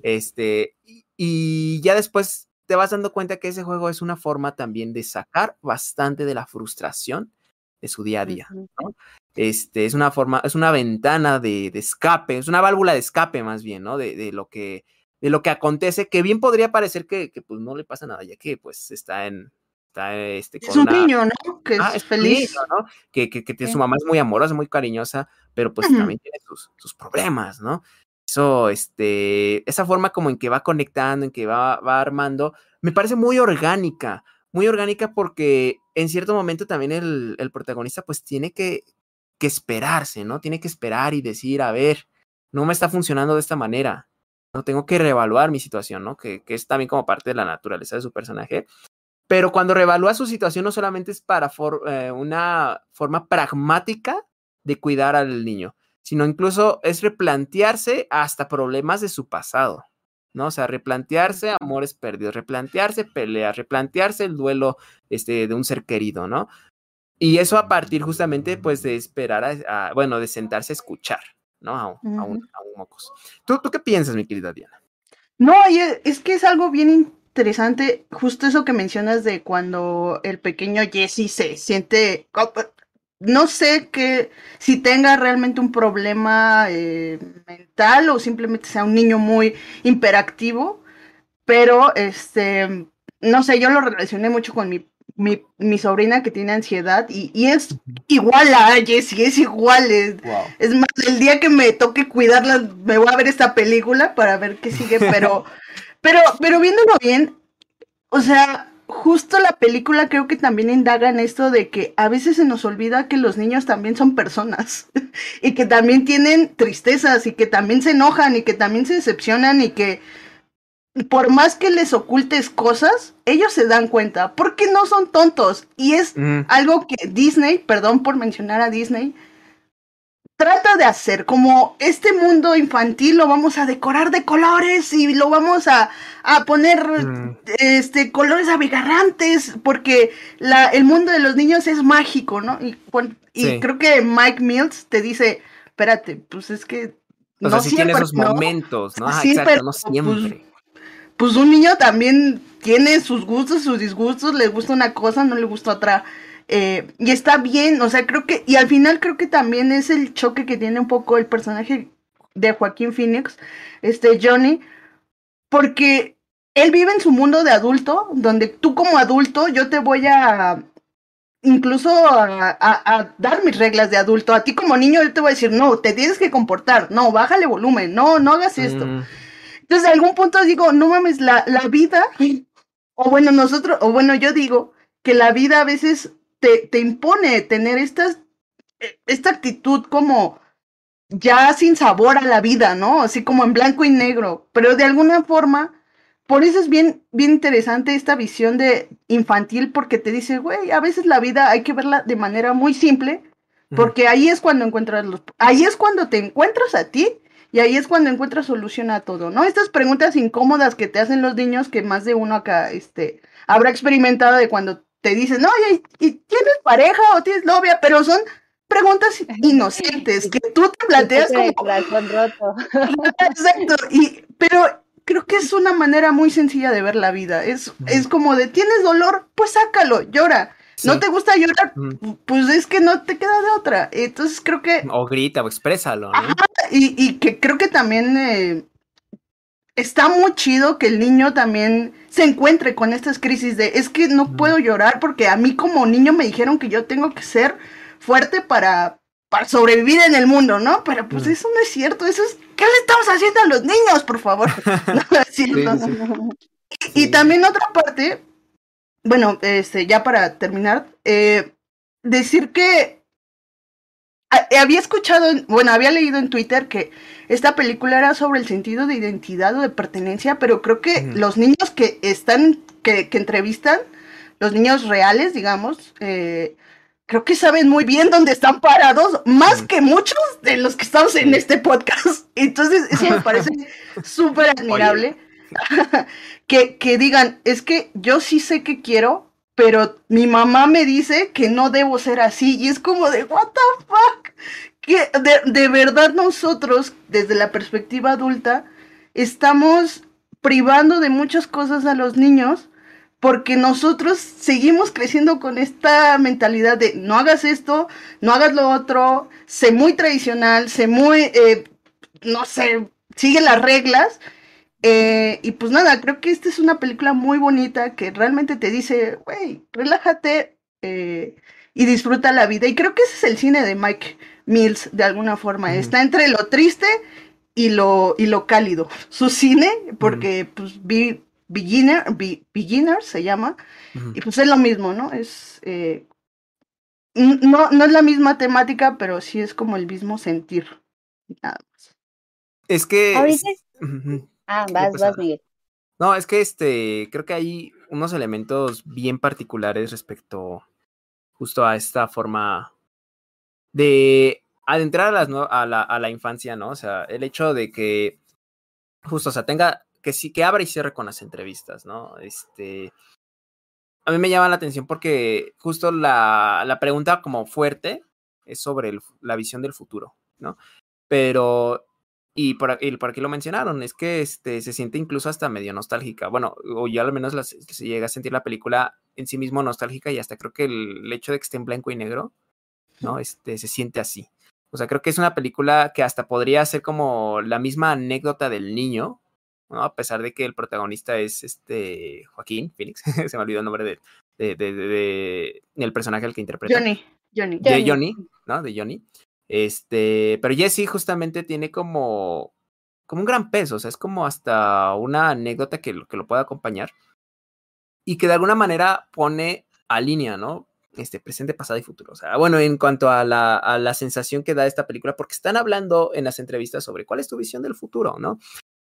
Este, y ya después te vas dando cuenta que ese juego es una forma también de sacar bastante de la frustración de su día a día. ¿no? Este, es una forma, es una ventana de, de, escape, es una válvula de escape más bien, ¿no? De, de, lo que, de lo que acontece, que bien podría parecer que, que pues no le pasa nada, ya que pues está en, este, es un niño, ¿no? Que ah, es, feliz. Niño, ¿no? Que, que, que, su mamá es muy amorosa, muy cariñosa, pero pues uh -huh. también tiene sus, sus, problemas, ¿no? Eso, este, esa forma como en que va conectando, en que va, va armando, me parece muy orgánica, muy orgánica porque en cierto momento también el, el protagonista pues tiene que, que esperarse, ¿no? Tiene que esperar y decir, a ver, no me está funcionando de esta manera, no tengo que reevaluar mi situación, ¿no? Que, que es también como parte de la naturaleza de su personaje. Pero cuando reevalúa su situación no solamente es para for, eh, una forma pragmática de cuidar al niño, sino incluso es replantearse hasta problemas de su pasado, ¿no? O sea, replantearse amores perdidos, replantearse peleas, replantearse el duelo este, de un ser querido, ¿no? Y eso a partir justamente, pues, de esperar a, a bueno, de sentarse a escuchar, ¿no? A, uh -huh. a, un, a un, mocos. ¿Tú, ¿Tú qué piensas, mi querida Diana? No, es que es algo bien interesante justo eso que mencionas de cuando el pequeño Jesse se siente, no sé que si tenga realmente un problema eh, mental o simplemente sea un niño muy imperactivo, pero este, no sé, yo lo relacioné mucho con mi mi, mi, sobrina que tiene ansiedad y, y, es igual a Jessie, es igual. Es, es, más, el día que me toque cuidarla, me voy a ver esta película para ver qué sigue, pero, pero, pero viéndolo bien, o sea, justo la película creo que también indaga en esto de que a veces se nos olvida que los niños también son personas y que también tienen tristezas y que también se enojan y que también se decepcionan y que por más que les ocultes cosas, ellos se dan cuenta, porque no son tontos. Y es algo que Disney, perdón por mencionar a Disney, trata de hacer, como este mundo infantil lo vamos a decorar de colores y lo vamos a, a poner este, colores abigarrantes, porque la, el mundo de los niños es mágico, ¿no? Y, y creo que Mike Mills te dice, espérate, pues es que... O no sea, si tiene esos momentos, ¿no? sí, pero, no pues, siempre pues un niño también tiene sus gustos, sus disgustos, le gusta una cosa, no le gusta otra. Eh, y está bien, o sea, creo que, y al final creo que también es el choque que tiene un poco el personaje de Joaquín Phoenix, este Johnny, porque él vive en su mundo de adulto, donde tú como adulto yo te voy a incluso a, dar mis reglas de adulto. A ti como niño yo te voy a decir, no, te tienes que comportar, no, bájale volumen, no, no hagas esto. Mm. Entonces, a algún punto digo, no mames, la, la vida, o bueno, nosotros, o bueno, yo digo que la vida a veces te, te impone tener estas, e, esta actitud como ya sin sabor a la vida, ¿no? Así como en blanco y negro, pero de alguna forma, por eso es bien, bien interesante esta visión de infantil, porque te dice, güey, a veces la vida hay que verla de manera muy simple, porque ahí es cuando encuentras los, ahí es cuando te encuentras a ti y ahí es cuando encuentras solución a todo, ¿no? Estas preguntas incómodas que te hacen los niños, que más de uno acá este, habrá experimentado de cuando te dicen, no, ¿y, tienes pareja o tienes novia? Pero son preguntas inocentes que tú te planteas como... Exacto, y, pero creo que es una manera muy sencilla de ver la vida. Es, es como de, ¿tienes dolor? Pues sácalo, llora. ¿No te gusta llorar? Pues es que no te queda de otra. Entonces creo que... O grita o exprésalo, ¿no? Y, que creo que también eh, está muy chido que el niño también se encuentre con estas crisis de, es que no puedo llorar porque a mí como niño me dijeron que yo tengo que ser fuerte para, para sobrevivir en el mundo, ¿no? Pero pues eso no es cierto, eso es, ¿qué le estamos haciendo a los niños, por favor? no es cierto. y también otra parte, bueno, este, ya para terminar, eh, decir que había escuchado, bueno, había leído en Twitter que esta película era sobre el sentido de identidad o de pertenencia, pero creo que los niños que están, que, que, entrevistan, los niños reales, digamos, eh, creo que saben muy bien dónde están parados, más que muchos de los que estamos en este podcast. Entonces, eso me parece súper admirable. que, que digan, es que yo sí sé que quiero, pero mi mamá me dice que no debo ser así. Y es como de, what the fuck? Que de, de verdad nosotros, desde la perspectiva adulta, estamos privando de muchas cosas a los niños porque nosotros seguimos creciendo con esta mentalidad de no hagas esto, no hagas lo otro, sé muy tradicional, sé muy, eh, no sé, sigue las reglas eh, y pues nada, creo que esta es una película muy bonita que realmente te dice, güey, relájate eh, y disfruta la vida. Y creo que ese es el cine de Mike Mills, de alguna forma. Está entre lo triste y lo, y lo cálido. Su cine, porque pues Beginner, Beginner se llama, y pues es lo mismo, ¿no? Es... Eh, no, no es la misma temática, pero sí es como el mismo sentir. Nada más. Es que... Ah, vas, vas, Miguel. No, es que este, creo que hay unos elementos bien particulares respecto justo a esta forma de adentrar a, las, a, la, a la infancia, ¿no? O sea, el hecho de que justo, o sea, tenga, que sí, que abra y cierre con las entrevistas, ¿no? Este, a mí me llama la atención porque justo la, la pregunta como fuerte es sobre la visión del futuro, ¿no? Pero y por, aquí lo mencionaron, es que este, se siente incluso hasta medio nostálgica. Bueno, o yo al menos se llega a sentir la película en sí mismo nostálgica y hasta creo que el, hecho de que esté en blanco y negro, ¿no? Este, se siente así. O sea, creo que es una película que hasta podría ser como la misma anécdota del niño, ¿no? A pesar de que el protagonista es este Joaquín Phoenix, se me olvidó el nombre de, de, de, de, el personaje al que interpreta. Johnny, Johnny. De Johnny, ¿no? De Johnny. Este, pero Jesse justamente tiene como, como un gran peso, o sea, es como hasta una anécdota que, que lo puede acompañar y que de alguna manera pone a línea, ¿no? Este, presente, pasado y futuro. O sea, bueno, en cuanto a la, la sensación que da esta película, porque están hablando en las entrevistas sobre cuál es tu visión del futuro, ¿no?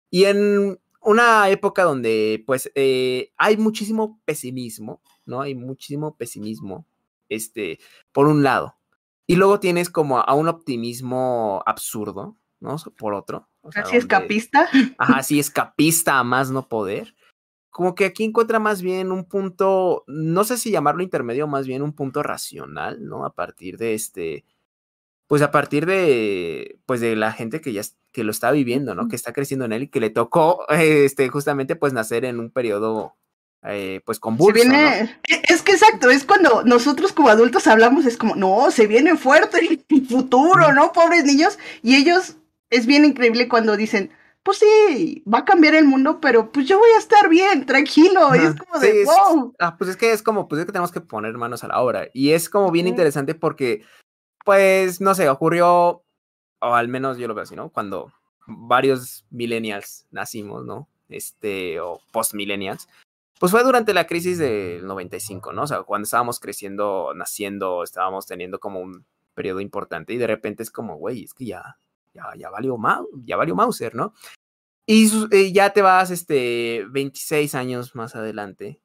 Y en una época donde, pues, eh, hay muchísimo pesimismo, ¿no? Hay muchísimo pesimismo, este, por un lado. Y luego tienes como a un optimismo absurdo, ¿no? Por otro. Así escapista. Ajá, sí, escapista a más no poder. Como que aquí encuentra más bien un punto, no sé si llamarlo intermedio, más bien un punto racional, ¿no? A partir de este, pues a partir de, pues de la gente que ya que lo está viviendo, ¿no? Que está creciendo en él y que le tocó, este, justamente, pues nacer en un periodo eh, pues convulso. Se viene, e, Es que exacto, es cuando nosotros como adultos hablamos, es como, no, se viene fuerte el futuro, ¿no? Pobres niños. Y ellos, es bien increíble cuando dicen, pues sí, va a cambiar el mundo, pero pues yo voy a estar bien, tranquilo. es como de, wow. ah, pues es que es como, pues es que tenemos que poner manos a la obra. Y es como bien interesante porque, pues, no sé, ocurrió, o al menos yo lo veo así, ¿no? Cuando varios millennials nacimos, ¿no? Este, o post millennials, pues fue durante la crisis del 95, ¿no? O sea, cuando estábamos creciendo, naciendo, estábamos teniendo como un periodo importante y de repente es como, güey, es que ya, ya, ya valió, ya valió Mauser, ¿no? Y, y, ya te vas, este, 26 años más adelante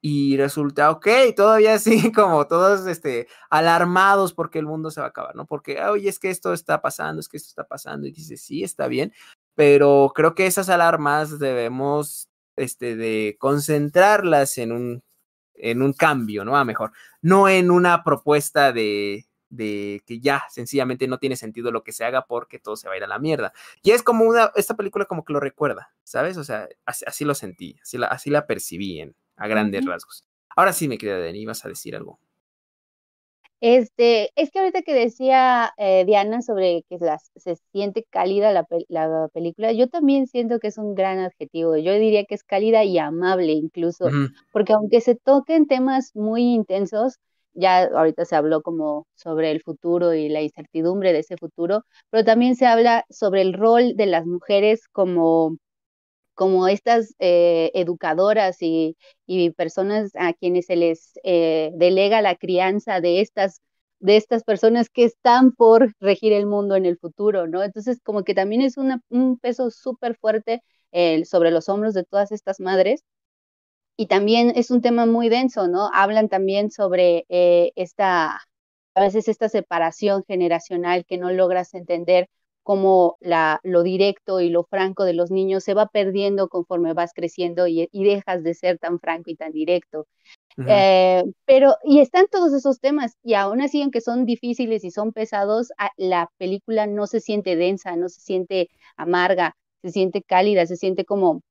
y resulta, ok, todavía así como todos, este, alarmados porque el mundo se va a acabar, ¿no? Porque, oye, es que esto está pasando, es que esto está pasando y dices, sí, está bien, pero creo que esas alarmas debemos este, de concentrarlas en un, en un cambio, ¿no? A mejor, no en una propuesta de, de que ya sencillamente no tiene sentido lo que se haga porque todo se va a ir a la mierda. Y es como una, esta película como que lo recuerda, ¿sabes? O sea, así, lo sentí, así la, así la percibí en, a grandes rasgos. Ahora sí, me querida Dani, vas a decir algo. Este, es que ahorita que decía eh, Diana sobre que se siente cálida la, película, yo también siento que es un gran adjetivo. Yo diría que es cálida y amable incluso, porque aunque se toquen temas muy intensos, ya ahorita se habló como sobre el futuro y la incertidumbre de ese futuro, pero también se habla sobre el rol de las mujeres como como estas eh, educadoras y, personas a quienes se les eh, delega la crianza de estas, de estas personas que están por regir el mundo en el futuro, ¿no? Entonces, como que también es un peso súper fuerte eh, sobre los hombros de todas estas madres. Y también es un tema muy denso, ¿no? Hablan también sobre esta, a veces esta separación generacional que no logras entender como la, lo directo y lo franco de los niños se va perdiendo conforme vas creciendo y, dejas de ser tan franco y tan directo. Eh, pero, y están todos esos temas, y aún así, aunque son difíciles y son pesados, la película no se siente densa, no se siente amarga, se siente cálida, se siente como,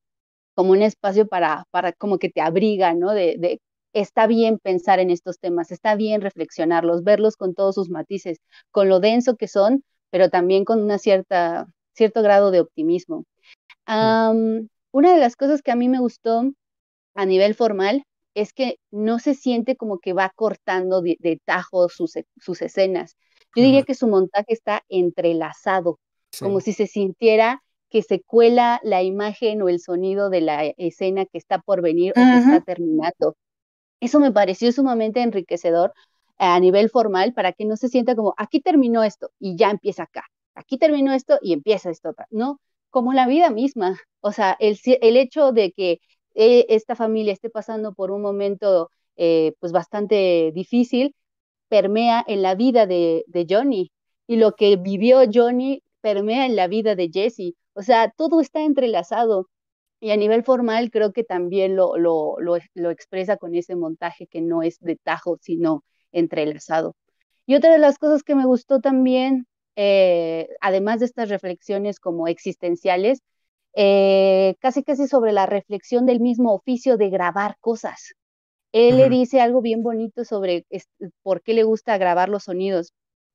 como un espacio para, para como que te abriga, ¿no? De, de, está bien pensar en estos temas, está bien reflexionarlos, verlos con todos sus matices, con lo denso que son, pero también con una cierta, cierto grado de optimismo. Mm. una de las cosas que a mí me gustó a nivel formal es que no se siente como que va cortando de, tajo sus, sus, escenas. Yo diría que su montaje está entrelazado, como si se sintiera que se cuela la imagen o el sonido de la escena que está por venir o que está terminando. Eso me pareció sumamente enriquecedor a nivel formal para que no se sienta como, aquí terminó esto y ya empieza acá, aquí terminó esto y empieza esto, ¿no? Como la vida misma, o sea, el, el hecho de que eh, esta familia esté pasando por un momento eh, pues bastante difícil, permea en la vida de, Johnny y lo que vivió Johnny permea en la vida de Jesse, o sea, todo está entrelazado. Y a nivel formal creo que también lo, lo, lo, expresa con ese montaje que no es de tajo, sino entrelazado. Y otra de las cosas que me gustó también eh, además de estas reflexiones como existenciales, eh, casi casi sobre la reflexión del mismo oficio de grabar cosas. Él le dice algo bien bonito sobre por qué le gusta grabar los sonidos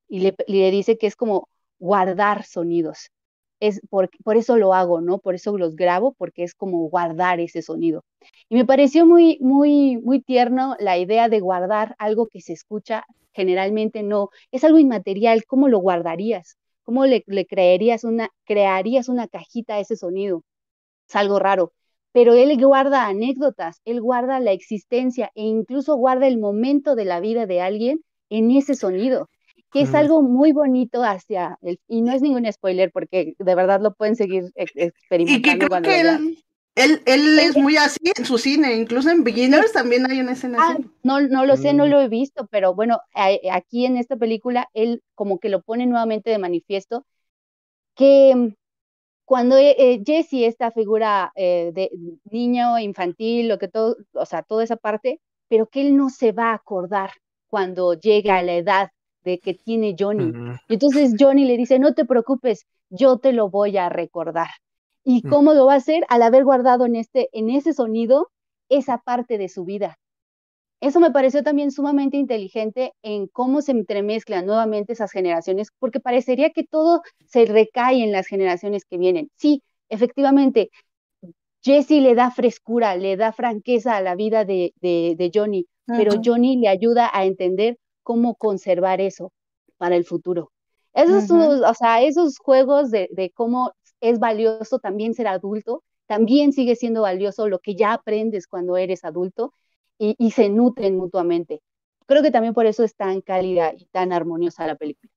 y le, le dice que es como guardar sonidos. Es por, por, eso lo hago, ¿no? Por eso los grabo, porque es como guardar ese sonido. Y me pareció muy, muy, muy tierno la idea de guardar algo que se escucha, generalmente no, es algo inmaterial, ¿cómo lo guardarías? ¿Cómo le, le crearías, una, crearías una cajita a ese sonido? Es algo raro. Pero él guarda anécdotas, él guarda la existencia e incluso guarda el momento de la vida de alguien en ese sonido que es algo muy bonito hacia el, y no es ningún spoiler porque de verdad lo pueden seguir experimentando cuando que él, él, él, es muy así en su cine, incluso en Beginners también hay una escena ah, No, no lo sé, no mm. lo he visto, pero bueno, aquí en esta película él como que lo pone nuevamente de manifiesto que mm, cuando eh, eh, Jesse, esta figura eh, de niño, infantil, lo que todo, o sea, toda esa parte, pero que él no se va a acordar cuando llega a la edad de que tiene Johnny. Y entonces Johnny le dice, no te preocupes, yo te lo voy a recordar. ¿Y mm. cómo lo va a hacer? Al haber guardado en, este, en ese sonido esa parte de su vida. Eso me pareció también sumamente inteligente en cómo se entremezclan nuevamente esas generaciones, porque parecería que todo se recae en las generaciones que vienen. Sí, efectivamente, Jesse le da frescura, le da franqueza a la vida de, de, Johnny, pero Johnny le ayuda a entender cómo conservar eso para el futuro. Esos, o sea, esos juegos de, cómo es valioso también ser adulto, también sigue siendo valioso lo que ya aprendes cuando eres adulto y, se nutren mutuamente. Creo que también por eso es tan cálida y tan armoniosa la película.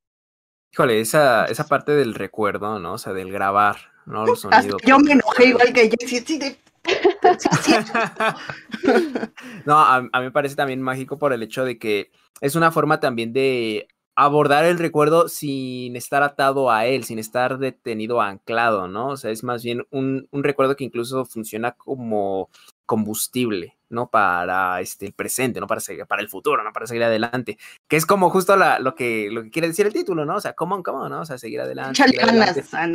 Híjole, esa, esa parte del recuerdo, ¿no? O sea, del grabar, ¿no? Los sonidos. Yo me enojé igual que Jesse, no, a, mí me parece también mágico por el hecho de que es una forma también de abordar el recuerdo sin estar atado a él, sin estar detenido, anclado, ¿no? O sea, es más bien un, un recuerdo que incluso funciona como combustible, ¿no? Para este, el presente, ¿no? Para, seguir, para el futuro, ¿no? Para seguir adelante. Que es como justo la, lo, que, lo que quiere decir el título, ¿no? O sea, come on, come on, ¿no? O sea, seguir adelante.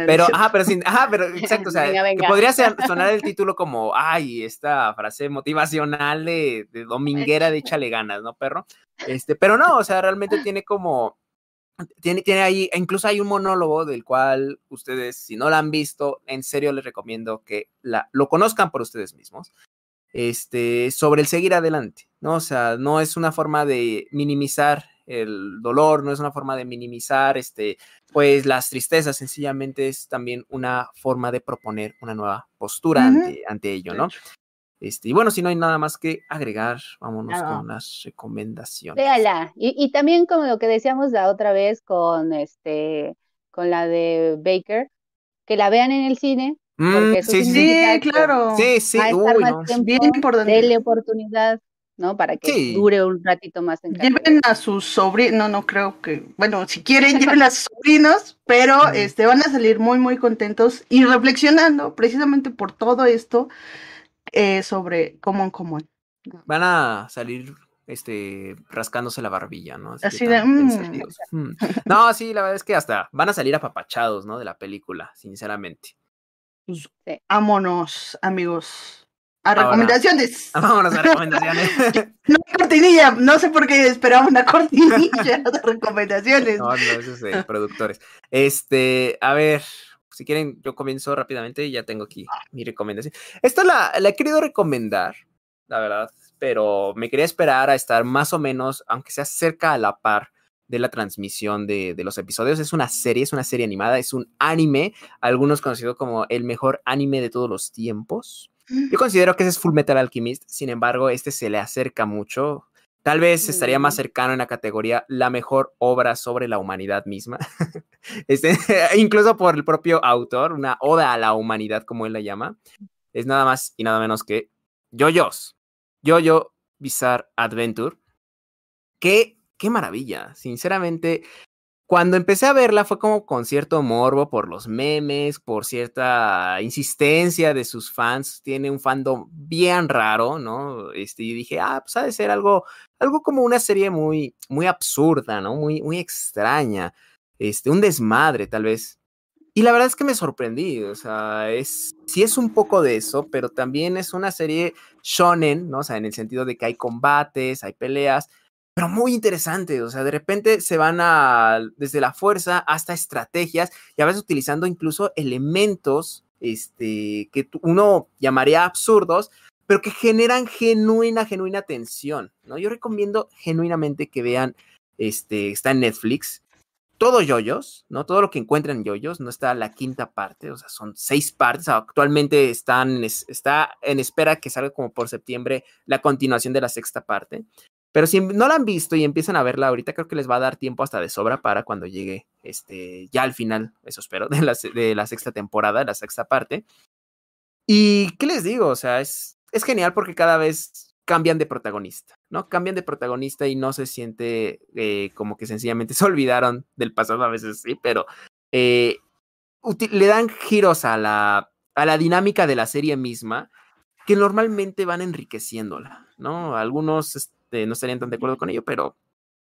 Pero, ajá, pero sin, ajá, pero exacto, o sea, que podría sonar el título como, ay, esta frase motivacional de, de dominguera de échale ganas, ¿no, perro? Este, pero no, o sea, realmente tiene como, tiene, tiene ahí, e incluso hay un monólogo del cual ustedes, si no lo han visto, en serio les recomiendo que la, lo conozcan por ustedes mismos este, sobre el seguir adelante, ¿no? O sea, no es una forma de minimizar el dolor, no es una forma de minimizar, este, pues las tristezas, sencillamente es también una forma de proponer una nueva postura ante, ante, ello, ¿no? Este, y bueno, si no hay nada más que agregar, vámonos con las recomendaciones. Véala. Y, y, también como lo que decíamos la otra vez con este, con la de Baker, que la vean en el cine, Mm, sí, sí, claro. Sí, sí, bien importante. Dele oportunidad, ¿no? Para que dure un ratito más en Lleven a sus sobrinos, no, no creo que, bueno, si quieren, lleven a sus sobrinos, pero este, van a salir muy, muy contentos y reflexionando precisamente por todo esto eh, sobre común común. Van a salir este, rascándose la barbilla, ¿no? Así, de... Mm. Mm. No, sí, la verdad es que hasta van a salir apapachados, ¿no? De la película, sinceramente. Pues, vámonos, amigos. A recomendaciones. Vámonos a recomendaciones. no cortinilla, no sé por qué esperaba una cortinilla de recomendaciones. No, no, eso es productores. Este, a ver, si quieren, yo comienzo rápidamente y ya tengo aquí mi recomendación. Esta la, la he querido recomendar, la verdad, pero me quería esperar a estar más o menos, aunque sea cerca a la par de la transmisión de, los episodios. Es una serie, es una serie animada, es un anime, algunos conocido como el mejor anime de todos los tiempos. Yo considero que ese es Full Metal Alchemist, sin embargo, este se le acerca mucho. Tal vez estaría más mm. cercano en la categoría la mejor obra sobre la humanidad misma. este, incluso por el propio autor, una oda a la humanidad, como él la llama. Es nada más y nada menos que JoJo's. JoJo Bizarre Adventure. Que qué maravilla. Sinceramente, cuando empecé a verla fue como con cierto morbo por los memes, por cierta insistencia de sus fans. Tiene un fandom bien raro, ¿no? Este, y dije, ah, pues ha de ser algo, algo como una serie muy, muy absurda, ¿no? Muy, muy extraña. este, un desmadre tal vez. Y la verdad es que me sorprendí, o sea, es, sí es un poco de eso, pero también es una serie shonen, ¿no? O sea, en el sentido de que hay combates, hay peleas, pero muy interesante, o sea, de repente se van a, desde la fuerza hasta estrategias y a veces utilizando incluso elementos, este, que uno llamaría absurdos, pero que generan genuina, genuina tensión, ¿no? Yo recomiendo genuinamente que vean, este, está en Netflix, todo yoyos, ¿no? Todo lo que encuentran en yoyos, no está la quinta parte, o sea, son seis partes, actualmente están, está en espera que salga como por septiembre la continuación de la sexta parte, pero si no la han visto y empiezan a verla ahorita, creo que les va a dar tiempo hasta de sobra para cuando llegue, este, ya al final, eso espero, de la, de la sexta temporada, de la sexta parte. Y, ¿qué les digo? O sea, es, es genial porque cada vez cambian de protagonista, ¿no? Cambian de protagonista y no se siente eh, como que sencillamente se olvidaron del pasado, a veces sí, pero eh, le dan giros a la, a la dinámica de la serie misma que normalmente van enriqueciéndola, ¿no? Algunos este, no estarían tan de acuerdo con ello, pero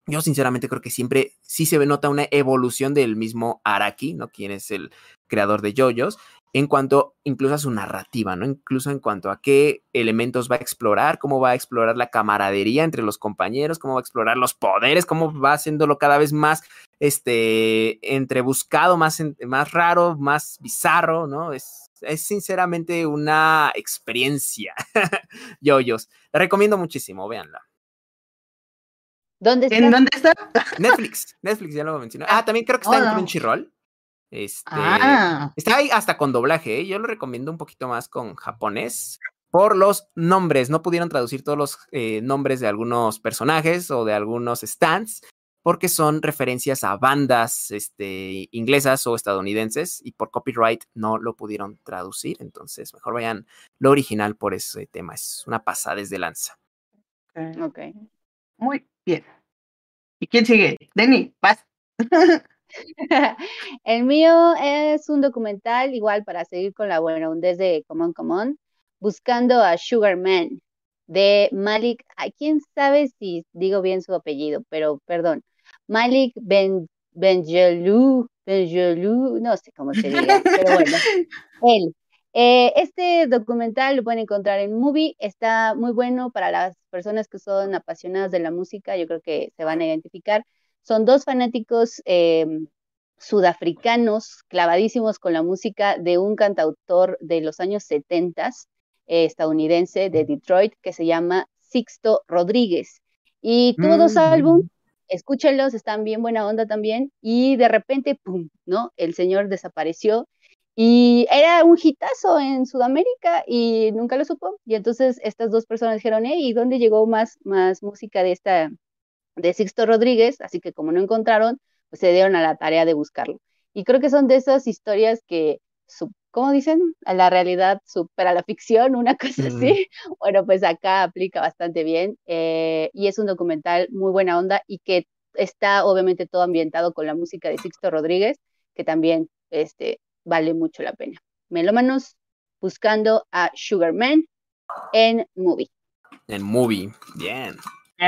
yo sinceramente creo que siempre sí se nota una evolución del mismo Araki, ¿no? Quien es el creador de JoJo's, en cuanto incluso a su narrativa, ¿no? Incluso en cuanto a qué elementos va a explorar, cómo va a explorar la camaradería entre los compañeros, cómo va a explorar los poderes, cómo va haciéndolo cada vez más, este, entrebuscado, más, más raro, más bizarro, ¿no? Es, es sinceramente una experiencia, yoyos. La recomiendo muchísimo, véanla. ¿Dónde está? ¿En dónde está? Netflix, Netflix, ya lo mencioné. Ah, también creo que está en Crunchyroll. Este, Ah. Está ahí hasta con doblaje, ¿eh? yo lo recomiendo un poquito más con japonés por los nombres. No pudieron traducir todos los eh, nombres de algunos personajes o de algunos stands porque son referencias a bandas este, inglesas o estadounidenses y por copyright no lo pudieron traducir. Entonces, mejor vayan lo original por ese tema. Es una pasada desde lanza. Ok. Muy bien. ¿Y quién sigue? Denny, vas. El mío es un documental, igual para seguir con la buena onda de Common Common, buscando a Sugar Man de Malik. Ay, quién sabe si digo bien su apellido, pero perdón. Malik Ben Benjelou, Benjelou, no sé cómo se diga, pero bueno, él. Eh, este documental lo pueden encontrar en Movie, está muy bueno para las personas que son apasionadas de la música, yo creo que se van a identificar. Son dos fanáticos eh, sudafricanos clavadísimos con la música de un cantautor de los años 70 eh, estadounidense de Detroit que se llama Sixto Rodríguez. Y tuvo dos Mm. álbumes, escúchenlos, están bien buena onda también. Y de repente, ¡pum! ¿no? El señor desapareció y era un hitazo en Sudamérica y nunca lo supo. Y entonces estas dos personas dijeron, hey, ¿y dónde llegó más, más música de esta, de Sixto Rodríguez? Así que como no encontraron, pues se dieron a la tarea de buscarlo. Y creo que son de esas historias que, ¿cómo dicen? A la realidad supera la ficción, una cosa Ujú. así. Bueno, pues acá aplica bastante bien. eh, y es un documental muy buena onda y que está obviamente todo ambientado con la música de Sixto Rodríguez, que también este, vale mucho la pena. Melómanos buscando a Sugar Man en Movie. En movie. Bien.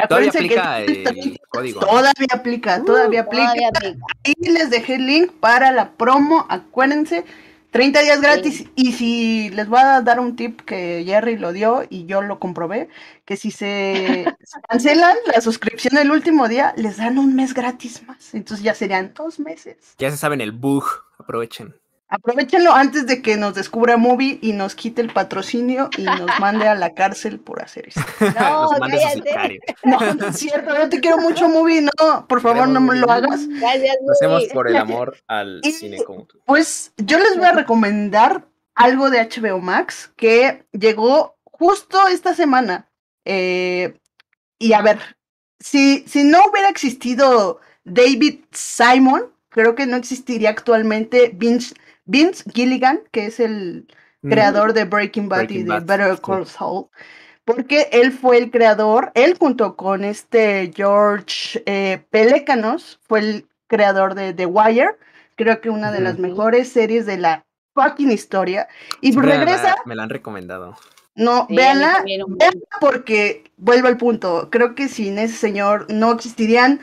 Todavía aplica el código. Todavía aplica, todavía Uh, aplica. todavía aplica. Y les dejé el link para la promo, acuérdense, 30 días gratis. Y si les voy a dar un tip que Jerry lo dio y yo lo comprobé, que si se cancelan la suscripción el último día, les dan un mes gratis más. Entonces ya serían dos meses. Ya se saben el bug. Aprovechen. Aprovechenlo antes de que nos descubra Movie y nos quite el patrocinio y nos mande a la cárcel por hacer esto. No, cállate. No, no es cierto, yo te quiero mucho, Movie. No, por favor, no me lo hagas. Gracias, Lo hacemos por el amor al Y- cine como tú. Pues yo les voy a recomendar algo de HBO Max que llegó justo esta semana. Eh, y a ver, si, si no hubiera existido David Simon, creo que no existiría actualmente Vince, Vince Gilligan, que es el creador de Breaking Bad y de Bad, Better. Call Saul. Porque él fue el creador, él junto con este George eh, Pelecanos, fue el creador de The Wire, creo que una de las mejores series de la fucking historia. Y Siempre me la- regresa, Me la han recomendado. no, Sí, véanla, véanla porque vuelvo al punto. Creo que sin ese señor no existirían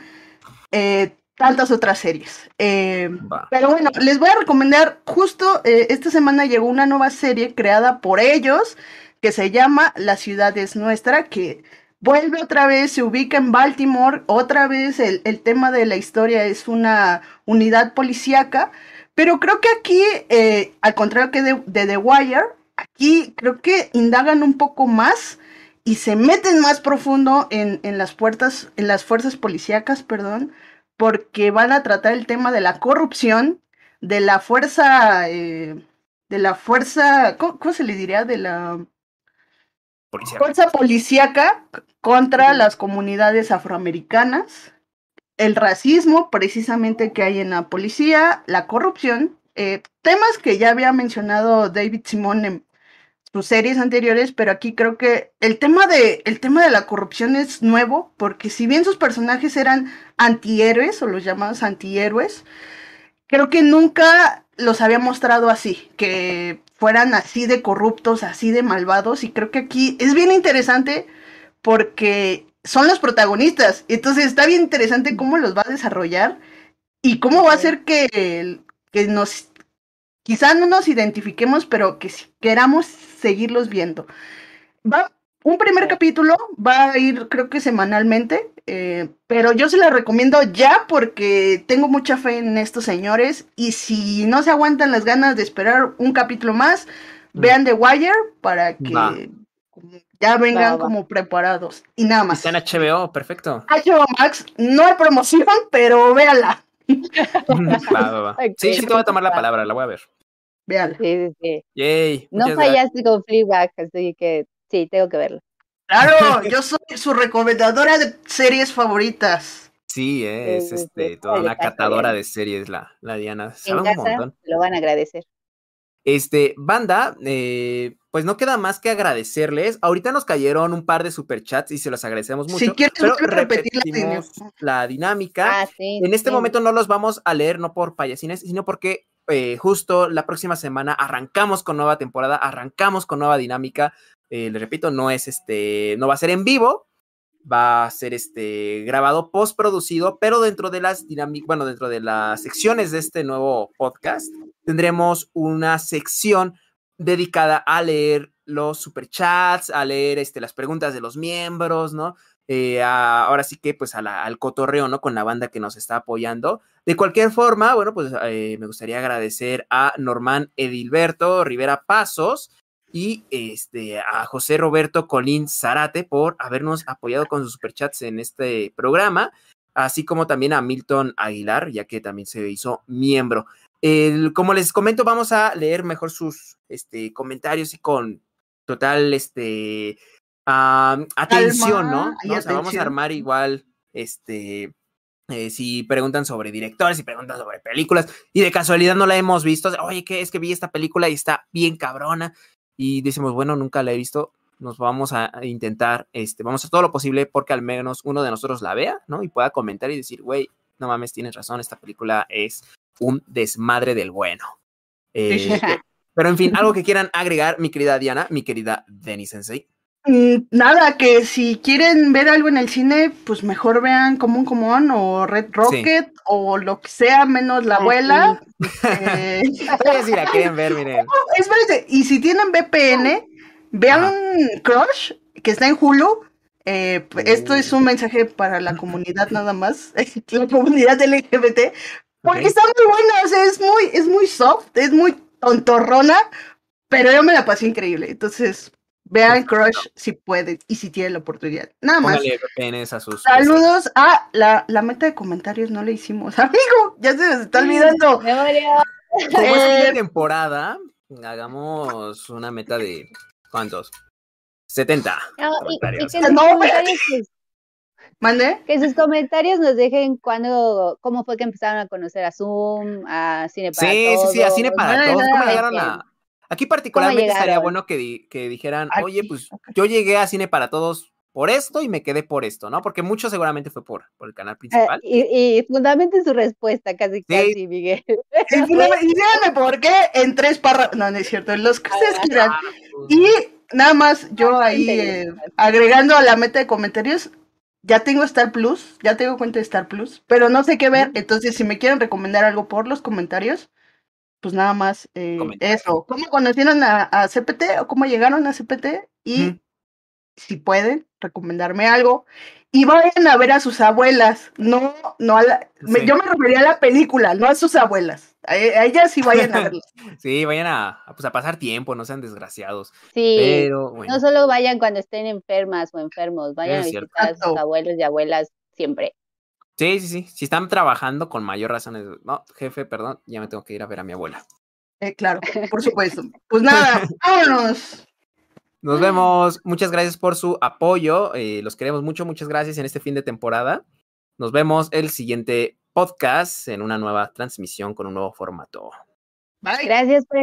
eh, tantas otras series. Eh, pero bueno, les voy a recomendar, justo eh, esta semana llegó una nueva serie creada por ellos que se llama La ciudad es nuestra, que vuelve otra vez, se ubica en Baltimore, otra vez el, el tema de la historia es una unidad policíaca, pero creo que aquí, eh, al contrario que de, de The Wire, aquí creo que indagan un poco más y se meten más profundo en, en las puertas, en las fuerzas policíacas, perdón, porque van a tratar el tema de la corrupción, de la fuerza, eh, de la fuerza, ¿cómo, cómo se le diría? De la Policía. fuerza policíaca contra las comunidades afroamericanas, el racismo precisamente que hay en la policía, la corrupción, eh, temas que ya había mencionado David Simón en sus series anteriores, pero aquí creo que el tema de, el tema de la corrupción es nuevo, porque si bien sus personajes eran antihéroes o los llamados antihéroes, creo que nunca los había mostrado así, que fueran así de corruptos, así de malvados, y creo que aquí es bien interesante porque son los protagonistas, entonces está bien interesante cómo los va a desarrollar y cómo va a hacer que, que nos, quizá no nos identifiquemos, pero que si queramos seguirlos viendo. Va, un primer capítulo va a ir creo que semanalmente, eh, pero yo se la recomiendo ya porque tengo mucha fe en estos señores y si no se aguantan las ganas de esperar un capítulo más, Mm. vean The Wire para que ya vengan como preparados y nada más. Está en HBO, perfecto. HBO Max, no hay promoción, pero véala, Va, va, va. Ok. Sí, sí te voy a tomar la palabra, la voy a ver. Véala. Sí, sí, sí. Yay. No gracias. fallaste con Fleabag, así que sí, tengo que verlo. Claro, yo soy su recomendadora de series favoritas. Sí, eh, es Sí, sí, sí. este, toda una catadora de series, la, la Diana. En un montón. lo van a agradecer. Este, banda, eh, pues no queda más que agradecerles. Ahorita nos cayeron un par de superchats y se los agradecemos mucho. Si quieres, pero repetir la dinámica. la dinámica. Ah, sí. En este sí. momento no los vamos a leer, no por payasines, sino porque eh, justo la próxima semana arrancamos con nueva temporada, arrancamos con nueva dinámica. Eh, les repito, no es este, no va a ser en vivo, va a ser este grabado postproducido, pero dentro de las dinámicas, bueno, dentro de las secciones de este nuevo podcast, tendremos una sección dedicada a leer los superchats, a leer este, las preguntas de los miembros, ¿no? Eh, ahora sí que pues al cotorreo, ¿no? Con la banda que nos está apoyando. De cualquier forma, bueno, pues eh, me gustaría agradecer a Normán Edilberto Rivera Pasos y este, a José Roberto Colín Zarate por habernos apoyado con sus superchats en este programa, así como también a Milton Aguilar, ya que también se hizo miembro. Como les comento, vamos a leer mejor sus este, comentarios y con total este, atención, ¿no? Calma ¿no? O sea, vamos a armar igual, este, eh, si preguntan sobre directores, si preguntan sobre películas, y de casualidad no la hemos visto, oye, ¿qué es que vi esta película y está bien cabrona? Y decimos, bueno, nunca la he visto, nos vamos a a intentar, este, vamos a hacer todo lo posible porque al menos uno de nosotros la vea, ¿no? Y pueda comentar y decir, güey, no mames, tienes razón, esta película es un desmadre del bueno. Eh, pero en fin, algo que quieran agregar, mi querida Diana, mi querida Denis Sensei. Mm, Nada, que si quieren ver algo en el cine, pues mejor vean Común Común o Red Rocket o lo que sea, menos la abuela. Eh, si la quieren ver, miren. espérense, y si tienen VPN, vean Ajá. Crush, que está en Hulu. Eh, p- esto es un mensaje para la comunidad nada más, la comunidad LGBT, porque está muy buena, o sea, es muy, es muy soft, es muy tontorrona, pero yo me la pasé increíble. Entonces, vean Crush si pueden y si tienen la oportunidad. Nada más. A sus. Saludos a la, la meta de comentarios, no le hicimos. Amigo, ya se nos está olvidando. Como es fin Eh, temporada, hagamos una meta de. ¿Cuántos? 70. No, y, y comentarios. que, sus No, comentarios, pues, ¿Mande? que sus comentarios nos dejen cuando, cómo fue que empezaron a conocer a Zoom, a Cine para Sí, sí, sí, a cine Todos. para todos. ¿Cómo llegaron a.? Aquí particularmente estaría bueno que, di- que dijeran, Aquí, oye, pues yo llegué a cine para todos por esto y me quedé por esto, ¿no? Porque mucho seguramente fue por, por el canal Ah, principal. y, y su respuesta, casi, casi, Miguel. Y díganme- y díganme por qué en tres párrafos. No, no es cierto, en los que ustedes quieran. Ah, pues, Y nada más, yo ahí eh, agregando a la meta de comentarios, ya tengo Star Plus, ya tengo cuenta de Star Plus, pero no sé qué ver. Entonces, si me quieren recomendar algo por los comentarios, pues nada más eh, eso. ¿Cómo conocieron a, CPT o cómo llegaron a CPT? Y si pueden, recomendarme algo. Y vayan a ver a sus abuelas, no, no a la, yo me refería a la película, no a sus abuelas. A, ellas sí vayan a verlas. sí, vayan a, pues a pasar tiempo, no sean desgraciados. Sí, pero, no solo vayan cuando estén enfermas o enfermos, vayan a visitar a sus abuelos y abuelas siempre. Sí, sí, sí. Si están trabajando con mayor razón, no, jefe, perdón, ya me tengo que ir a ver a mi abuela. Eh, claro, por supuesto. Pues nada, vámonos. Nos vemos. Muchas gracias por su apoyo. Eh, los queremos mucho. Muchas gracias en este fin de temporada. Nos vemos el siguiente podcast en una nueva transmisión con un nuevo formato. Bye. Gracias por